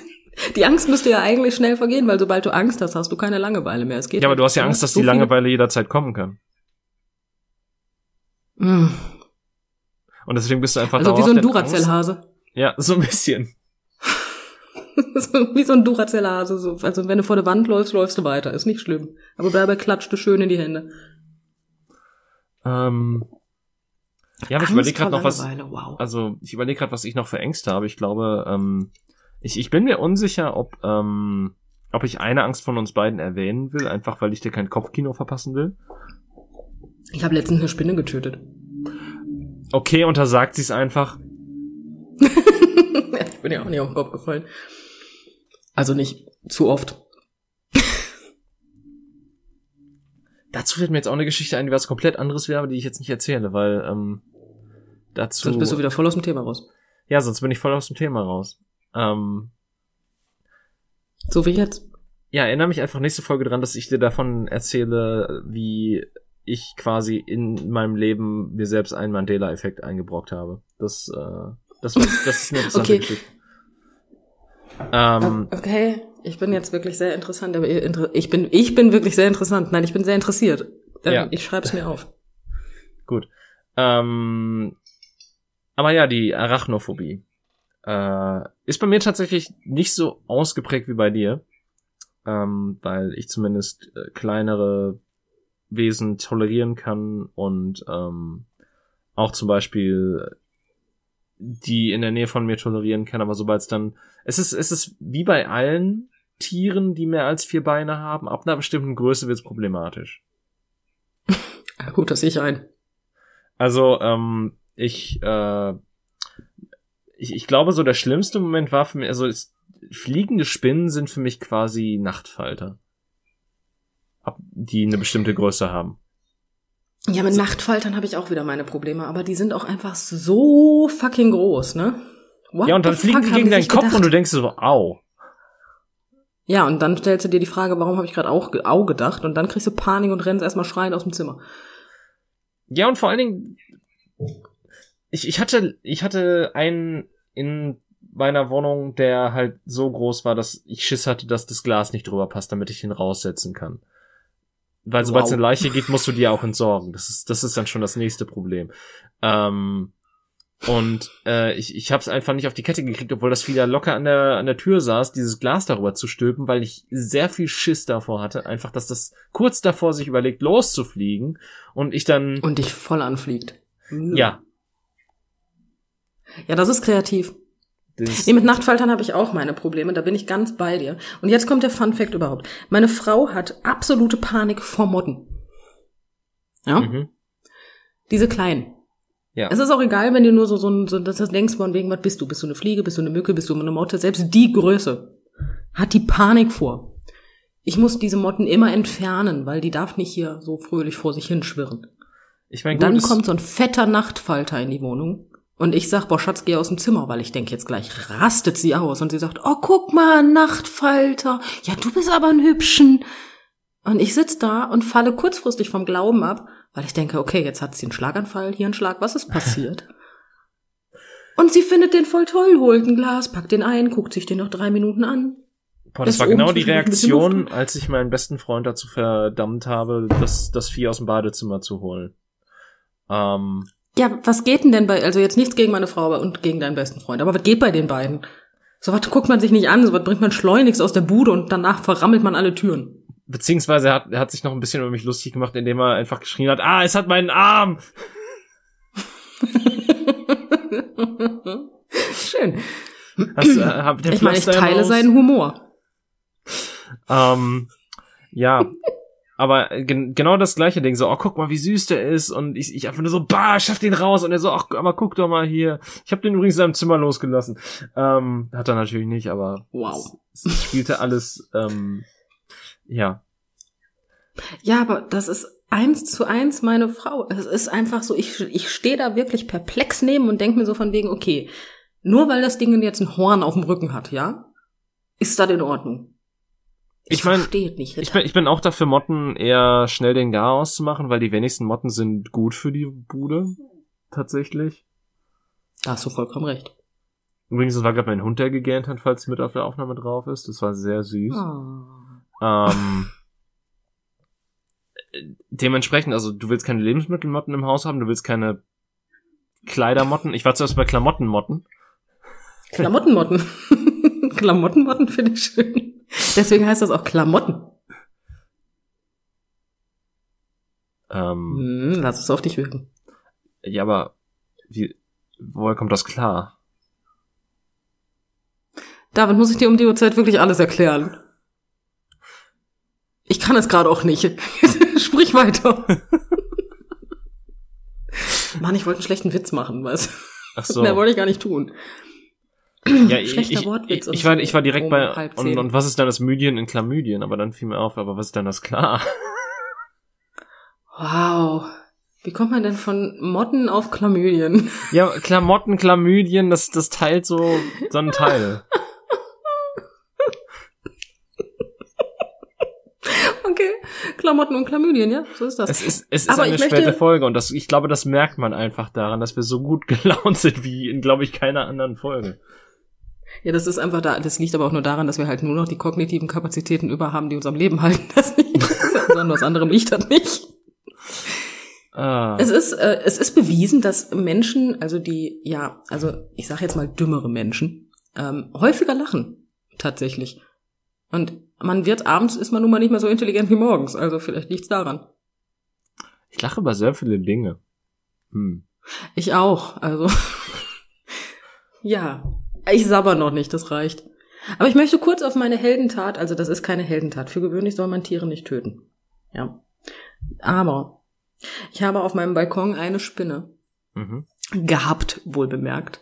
[SPEAKER 2] die Angst müsste ja eigentlich schnell vergehen, weil sobald du Angst hast, hast du keine Langeweile mehr. Es geht
[SPEAKER 1] ja, aber du hast ja Angst, dass so die Langeweile jederzeit kommen kann. Mm. Und deswegen bist du einfach
[SPEAKER 2] Also wie so ein Duracell-Hase.
[SPEAKER 1] Ja, so ein bisschen.
[SPEAKER 2] wie so ein Duracell-Hase. So. Also wenn du vor der Wand läufst, läufst du weiter. Ist nicht schlimm. Aber dabei klatscht du schön in die Hände.
[SPEAKER 1] Ähm, ja, aber ich überlege gerade noch was. Wow. Also ich überlege gerade, was ich noch für Ängste habe. Ich glaube, ähm, ich, ich bin mir unsicher, ob, ähm, ob ich eine Angst von uns beiden erwähnen will, einfach weil ich dir kein Kopfkino verpassen will.
[SPEAKER 2] Ich habe letztens eine Spinne getötet.
[SPEAKER 1] Okay, untersagt sie es einfach.
[SPEAKER 2] ich bin ja auch nicht auf den Kopf gefallen. Also nicht zu oft.
[SPEAKER 1] Dazu fällt mir jetzt auch eine Geschichte ein, die was komplett anderes wäre, aber die ich jetzt nicht erzähle, weil ähm, dazu.
[SPEAKER 2] Sonst bist du wieder voll aus dem Thema raus.
[SPEAKER 1] Ja, sonst bin ich voll aus dem Thema raus. Ähm,
[SPEAKER 2] so wie jetzt.
[SPEAKER 1] Ja, erinnere mich einfach nächste Folge dran, dass ich dir davon erzähle, wie ich quasi in meinem Leben mir selbst einen Mandela-Effekt eingebrockt habe. Das, äh, das, war, das ist eine interessante
[SPEAKER 2] okay.
[SPEAKER 1] Geschichte.
[SPEAKER 2] Ähm, okay, ich bin jetzt wirklich sehr interessant, aber ich bin, ich bin wirklich sehr interessant. Nein, ich bin sehr interessiert. Ja. Ich schreibe es mir auf.
[SPEAKER 1] Gut. Ähm, aber ja, die Arachnophobie äh, ist bei mir tatsächlich nicht so ausgeprägt wie bei dir, ähm, weil ich zumindest äh, kleinere Wesen tolerieren kann und ähm, auch zum Beispiel die in der Nähe von mir tolerieren kann, aber sobald es dann, es ist, es ist wie bei allen Tieren, die mehr als vier Beine haben, ab einer bestimmten Größe wird es problematisch.
[SPEAKER 2] Ja, gut, das sehe ich ein.
[SPEAKER 1] Also, ähm, ich, äh, ich, ich glaube, so der schlimmste Moment war für mich, also ist, fliegende Spinnen sind für mich quasi Nachtfalter. Ab, die eine bestimmte Größe haben.
[SPEAKER 2] Ja, mit so. Nachtfaltern habe ich auch wieder meine Probleme, aber die sind auch einfach so fucking groß, ne?
[SPEAKER 1] What ja, und dann fliegen die gegen deinen Kopf gedacht? und du denkst so, au.
[SPEAKER 2] Ja, und dann stellst du dir die Frage, warum habe ich gerade auch Au gedacht? Und dann kriegst du Panik und rennst erstmal schreien aus dem Zimmer.
[SPEAKER 1] Ja, und vor allen Dingen, ich, ich hatte, ich hatte einen in meiner Wohnung, der halt so groß war, dass ich Schiss hatte, dass das Glas nicht drüber passt, damit ich ihn raussetzen kann. Weil sobald es wow. eine Leiche gibt, musst du die auch entsorgen. Das ist, das ist dann schon das nächste Problem. Ähm, und äh, ich, ich habe es einfach nicht auf die Kette gekriegt, obwohl das wieder locker an der, an der Tür saß, dieses Glas darüber zu stülpen, weil ich sehr viel Schiss davor hatte. Einfach, dass das kurz davor sich überlegt, loszufliegen und ich dann.
[SPEAKER 2] Und dich voll anfliegt.
[SPEAKER 1] Ja.
[SPEAKER 2] Ja, das ist kreativ. Das nee, mit Nachtfaltern habe ich auch meine Probleme, da bin ich ganz bei dir. Und jetzt kommt der Fun Fact überhaupt. Meine Frau hat absolute Panik vor Motten. Ja? Mhm. Diese kleinen. Ja. Es ist auch egal, wenn du nur so, so, ein, so das denkst, von wegen, was bist du? Bist du eine Fliege, bist du eine Mücke, bist du eine Motte? Selbst die Größe hat die Panik vor. Ich muss diese Motten immer entfernen, weil die darf nicht hier so fröhlich vor sich hinschwirren. Ich mein, gut, Dann kommt so ein fetter Nachtfalter in die Wohnung. Und ich sag, boah, Schatz, geh aus dem Zimmer, weil ich denke, jetzt gleich rastet sie aus. Und sie sagt, oh, guck mal, Nachtfalter. Ja, du bist aber ein Hübschen. Und ich sitz da und falle kurzfristig vom Glauben ab weil ich denke, okay, jetzt hat sie einen Schlaganfall, hier einen Schlag, was ist passiert? Und sie findet den voll toll, holt ein Glas, packt den ein, guckt sich den noch drei Minuten an.
[SPEAKER 1] Boah, das war genau die Reaktion, als ich meinen besten Freund dazu verdammt habe, das, das Vieh aus dem Badezimmer zu holen. Ähm,
[SPEAKER 2] ja, was geht denn denn bei, also jetzt nichts gegen meine Frau und gegen deinen besten Freund, aber was geht bei den beiden? So was guckt man sich nicht an, so was bringt man schleunigst aus der Bude und danach verrammelt man alle Türen.
[SPEAKER 1] Beziehungsweise er hat, er hat sich noch ein bisschen über mich lustig gemacht, indem er einfach geschrien hat, ah, es hat meinen Arm!
[SPEAKER 2] Schön. Hast, äh, hab, ich meine, ich teile seinen Humor.
[SPEAKER 1] Ähm, ja, aber gen genau das gleiche Ding, so, oh, guck mal, wie süß der ist und ich, ich einfach nur so, bah, schaff den raus und er so, ach, aber guck doch mal hier. Ich habe den übrigens in seinem Zimmer losgelassen. Ähm, hat er natürlich nicht, aber
[SPEAKER 2] wow.
[SPEAKER 1] es, es spielte alles ähm, ja.
[SPEAKER 2] Ja, aber das ist eins zu eins meine Frau. Es ist einfach so, ich, ich stehe da wirklich perplex neben und denke mir so von wegen, okay, nur weil das Ding jetzt ein Horn auf dem Rücken hat, ja, ist das in Ordnung.
[SPEAKER 1] Ich, meine, ich bin, ich bin auch dafür, Motten eher schnell den Gar auszumachen, weil die wenigsten Motten sind gut für die Bude. Tatsächlich.
[SPEAKER 2] Da hast du vollkommen recht.
[SPEAKER 1] Übrigens, das war gerade mein Hund, der gegähnt hat, falls mit auf der Aufnahme drauf ist. Das war sehr süß. Oh. Ähm, dementsprechend, also du willst keine Lebensmittelmotten im Haus haben, du willst keine Kleidermotten. Ich war zuerst bei Klamottenmotten.
[SPEAKER 2] Klamottenmotten. Klamottenmotten finde ich schön. Deswegen heißt das auch Klamotten.
[SPEAKER 1] Ähm,
[SPEAKER 2] hm, lass es auf dich wirken.
[SPEAKER 1] Ja, aber wie, woher kommt das klar?
[SPEAKER 2] David, muss ich dir um die Uhrzeit wirklich alles erklären? Ich kann es gerade auch nicht. Sprich weiter. Mann, ich wollte einen schlechten Witz machen, was? Ach so. Mehr wollte ich gar nicht tun.
[SPEAKER 1] Ja, Schlechter ich, Wortwitz. Ich, ich, war, ich war direkt um bei, und, und was ist dann das Mydien in Chlamydien? Aber dann fiel mir auf, aber was ist dann das klar?
[SPEAKER 2] Wow. Wie kommt man denn von Motten auf Chlamydien?
[SPEAKER 1] Ja, Klamotten, Chlamydien, das, das teilt so, so ein Teil.
[SPEAKER 2] Okay, Klamotten und Chlamydien, ja, so ist das.
[SPEAKER 1] Es ist, es ist Aber eine späte Folge und das, ich glaube, das merkt man einfach daran, dass wir so gut gelaunt sind wie in, glaube ich, keiner anderen Folge.
[SPEAKER 2] Ja, das ist einfach da, das liegt aber auch nur daran, dass wir halt nur noch die kognitiven Kapazitäten über haben, die uns am Leben halten. Das nicht, sondern was anderem liegt das nicht. Ah. Es ist, äh, es ist bewiesen, dass Menschen, also die, ja, also ich sage jetzt mal dümmere Menschen, ähm, häufiger lachen, tatsächlich. Und man wird abends, ist man nun mal nicht mehr so intelligent wie morgens. Also vielleicht liegt's daran.
[SPEAKER 1] Ich lache über sehr viele Dinge. Hm.
[SPEAKER 2] Ich auch. Also ja, ich sabber noch nicht, das reicht. Aber ich möchte kurz auf meine Heldentat, also das ist keine Heldentat. Für gewöhnlich soll man Tiere nicht töten. Ja. Aber ich habe auf meinem Balkon eine Spinne mhm. gehabt, wohl bemerkt.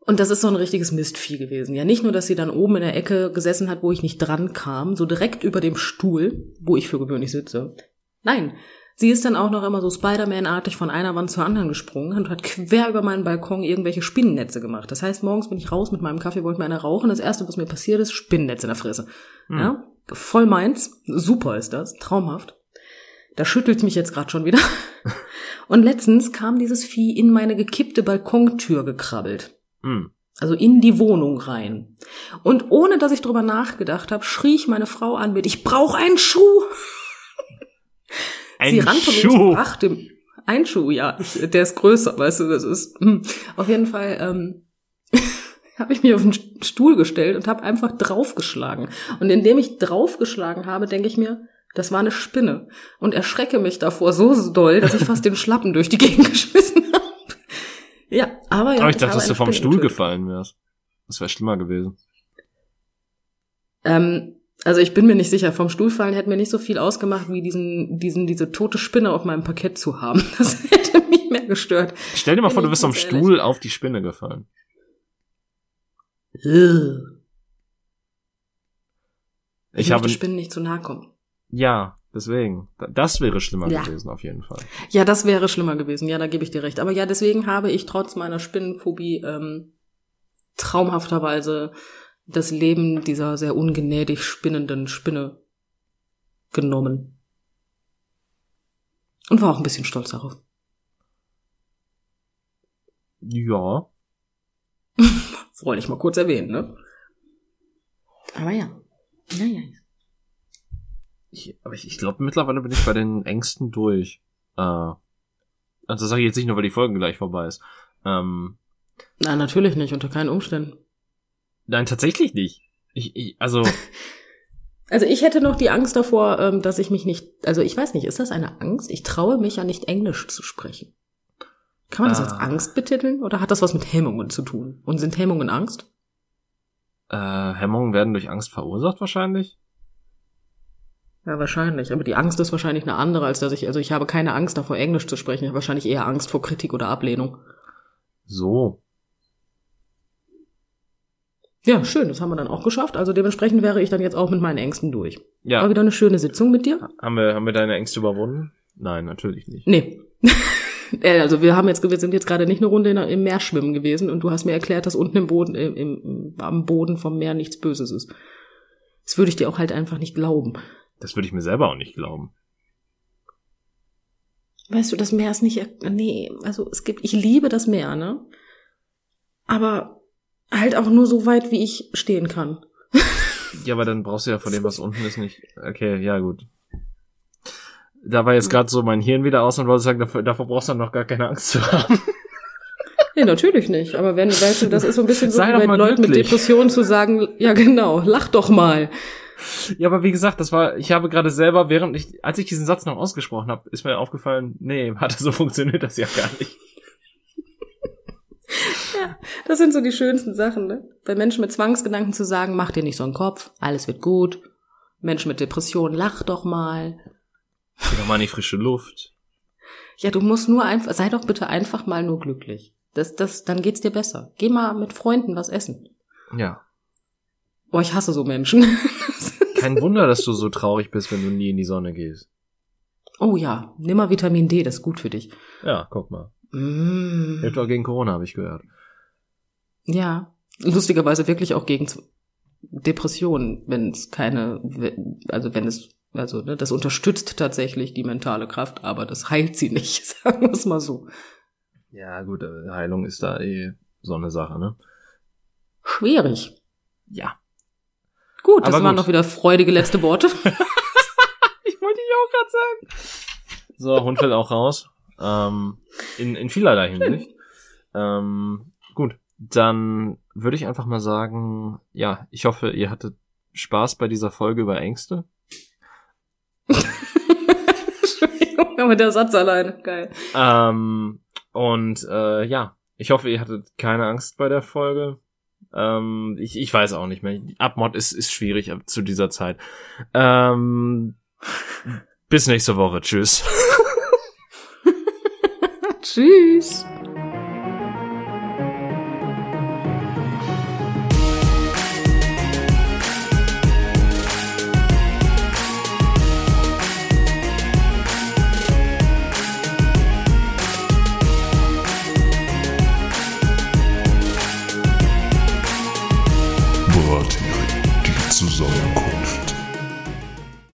[SPEAKER 2] Und das ist so ein richtiges Mistvieh gewesen. Ja, nicht nur, dass sie dann oben in der Ecke gesessen hat, wo ich nicht dran kam, so direkt über dem Stuhl, wo ich für gewöhnlich sitze. Nein, Sie ist dann auch noch immer so Spider-Man-artig von einer Wand zur anderen gesprungen und hat quer über meinen Balkon irgendwelche Spinnennetze gemacht. Das heißt, morgens bin ich raus mit meinem Kaffee, wollte mir eine rauchen. Das erste, was mir passiert ist, Spinnennetze in der Fresse. Hm. Ja, voll meins. Super ist das. Traumhaft. Da schüttelt mich jetzt gerade schon wieder. Und letztens kam dieses Vieh in meine gekippte Balkontür gekrabbelt. Hm. Also in die Wohnung rein. Und ohne dass ich drüber nachgedacht habe, schrie ich meine Frau an mit, ich brauche einen Schuh.
[SPEAKER 1] Ein Sie rannte Schuh. und
[SPEAKER 2] brachte ein Schuh, ja, der ist größer, weißt du, das ist hm. auf jeden Fall ähm, habe ich mich auf den Stuhl gestellt und habe einfach draufgeschlagen. Und indem ich draufgeschlagen habe, denke ich mir, das war eine Spinne und erschrecke mich davor so doll, dass ich fast den Schlappen durch die Gegend geschmissen habe. Ja, aber ja.
[SPEAKER 1] Aber ich, ich dachte, dass du vom Stuhl gefallen wärst. Das wäre schlimmer gewesen.
[SPEAKER 2] Ähm, also ich bin mir nicht sicher, vom Stuhlfallen hätte mir nicht so viel ausgemacht, wie diesen, diesen, diese tote Spinne auf meinem Parkett zu haben. Das hätte mich mehr gestört.
[SPEAKER 1] Stell dir mal vor, du bist vom Stuhl auf die Spinne gefallen.
[SPEAKER 2] Ich, ich habe Spinnen nicht zu nahe kommen.
[SPEAKER 1] Ja, deswegen. Das wäre schlimmer ja. gewesen, auf jeden Fall.
[SPEAKER 2] Ja, das wäre schlimmer gewesen. Ja, da gebe ich dir recht. Aber ja, deswegen habe ich trotz meiner Spinnenphobie ähm, traumhafterweise das Leben dieser sehr ungnädig spinnenden Spinne genommen. Und war auch ein bisschen stolz darauf.
[SPEAKER 1] Ja.
[SPEAKER 2] Wollte ich mal kurz erwähnen, ne? Aber ja. Naja.
[SPEAKER 1] Ich, aber ich, ich glaube, mittlerweile bin ich bei den Ängsten durch. Äh, also das sage ich jetzt nicht nur, weil die Folge gleich vorbei ist. Ähm,
[SPEAKER 2] Nein, natürlich nicht, unter keinen Umständen.
[SPEAKER 1] Nein, tatsächlich nicht. Ich, ich also.
[SPEAKER 2] Also ich hätte noch die Angst davor, ähm, dass ich mich nicht, also ich weiß nicht, ist das eine Angst? Ich traue mich ja nicht Englisch zu sprechen. Kann man das als ah. Angst betiteln oder hat das was mit Hemmungen zu tun? Und sind Hemmungen Angst?
[SPEAKER 1] Äh, Hemmungen werden durch Angst verursacht wahrscheinlich.
[SPEAKER 2] Ja, wahrscheinlich. Aber die Angst ist wahrscheinlich eine andere, als dass ich, also ich habe keine Angst davor, Englisch zu sprechen. Ich habe wahrscheinlich eher Angst vor Kritik oder Ablehnung.
[SPEAKER 1] So.
[SPEAKER 2] Ja, schön, das haben wir dann auch geschafft. Also dementsprechend wäre ich dann jetzt auch mit meinen Ängsten durch. Ja. War wieder eine schöne Sitzung mit dir.
[SPEAKER 1] Haben wir, haben wir deine Ängste überwunden? Nein, natürlich nicht.
[SPEAKER 2] Nee. Also wir haben jetzt, wir sind jetzt gerade nicht eine Runde im Meer schwimmen gewesen und du hast mir erklärt, dass unten im Boden, im, im, am Boden vom Meer nichts Böses ist. Das würde ich dir auch halt einfach nicht glauben.
[SPEAKER 1] Das würde ich mir selber auch nicht glauben.
[SPEAKER 2] Weißt du, das Meer ist nicht, nee, also es gibt, ich liebe das Meer, ne? Aber Halt auch nur so weit, wie ich stehen kann.
[SPEAKER 1] ja, aber dann brauchst du ja von dem, was unten ist, nicht. Okay, ja, gut. Da war jetzt gerade so mein Hirn wieder aus und wollte sagen, davor, davor brauchst du dann noch gar keine Angst zu haben.
[SPEAKER 2] Nee, natürlich nicht. Aber wenn, weißt du, das ist so ein bisschen so, bei Leuten mit Depressionen zu sagen, ja genau, lach doch mal.
[SPEAKER 1] Ja, aber wie gesagt, das war, ich habe gerade selber, während ich, als ich diesen Satz noch ausgesprochen habe, ist mir aufgefallen, nee, hatte so funktioniert das ja gar nicht.
[SPEAKER 2] Ja, das sind so die schönsten Sachen, ne? Bei Menschen mit Zwangsgedanken zu sagen, mach dir nicht so einen Kopf, alles wird gut. Menschen mit Depressionen, lach doch mal.
[SPEAKER 1] Geh doch mal in die frische Luft.
[SPEAKER 2] Ja, du musst nur einfach, sei doch bitte einfach mal nur glücklich. Das, das, dann geht's dir besser. Geh mal mit Freunden was essen.
[SPEAKER 1] Ja.
[SPEAKER 2] Boah, ich hasse so Menschen.
[SPEAKER 1] Kein Wunder, dass du so traurig bist, wenn du nie in die Sonne gehst.
[SPEAKER 2] Oh ja, nimm mal Vitamin D, das ist gut für dich.
[SPEAKER 1] Ja, guck mal. Mm. Hilft auch gegen Corona, habe ich gehört.
[SPEAKER 2] Ja, lustigerweise wirklich auch gegen Depressionen, wenn es keine, also wenn es, also ne, das unterstützt tatsächlich die mentale Kraft, aber das heilt sie nicht, sagen wir es mal so.
[SPEAKER 1] Ja, gut, äh, Heilung ist da eh so eine Sache, ne?
[SPEAKER 2] Schwierig.
[SPEAKER 1] Ja.
[SPEAKER 2] Gut, das aber waren gut. noch wieder freudige letzte Worte.
[SPEAKER 1] ich wollte dich auch gerade sagen. So, Hund fällt auch raus. Ähm, in, in vielerlei Hinsicht. Ähm, gut, dann würde ich einfach mal sagen, ja, ich hoffe, ihr hattet Spaß bei dieser Folge über Ängste.
[SPEAKER 2] Entschuldigung, aber der Satz alleine, geil.
[SPEAKER 1] Ähm, und äh, ja, ich hoffe, ihr hattet keine Angst bei der Folge. Ähm, ich, ich weiß auch nicht mehr. Abmod ist, ist schwierig zu dieser Zeit. Ähm, bis nächste Woche. Tschüss.
[SPEAKER 2] Tschüss.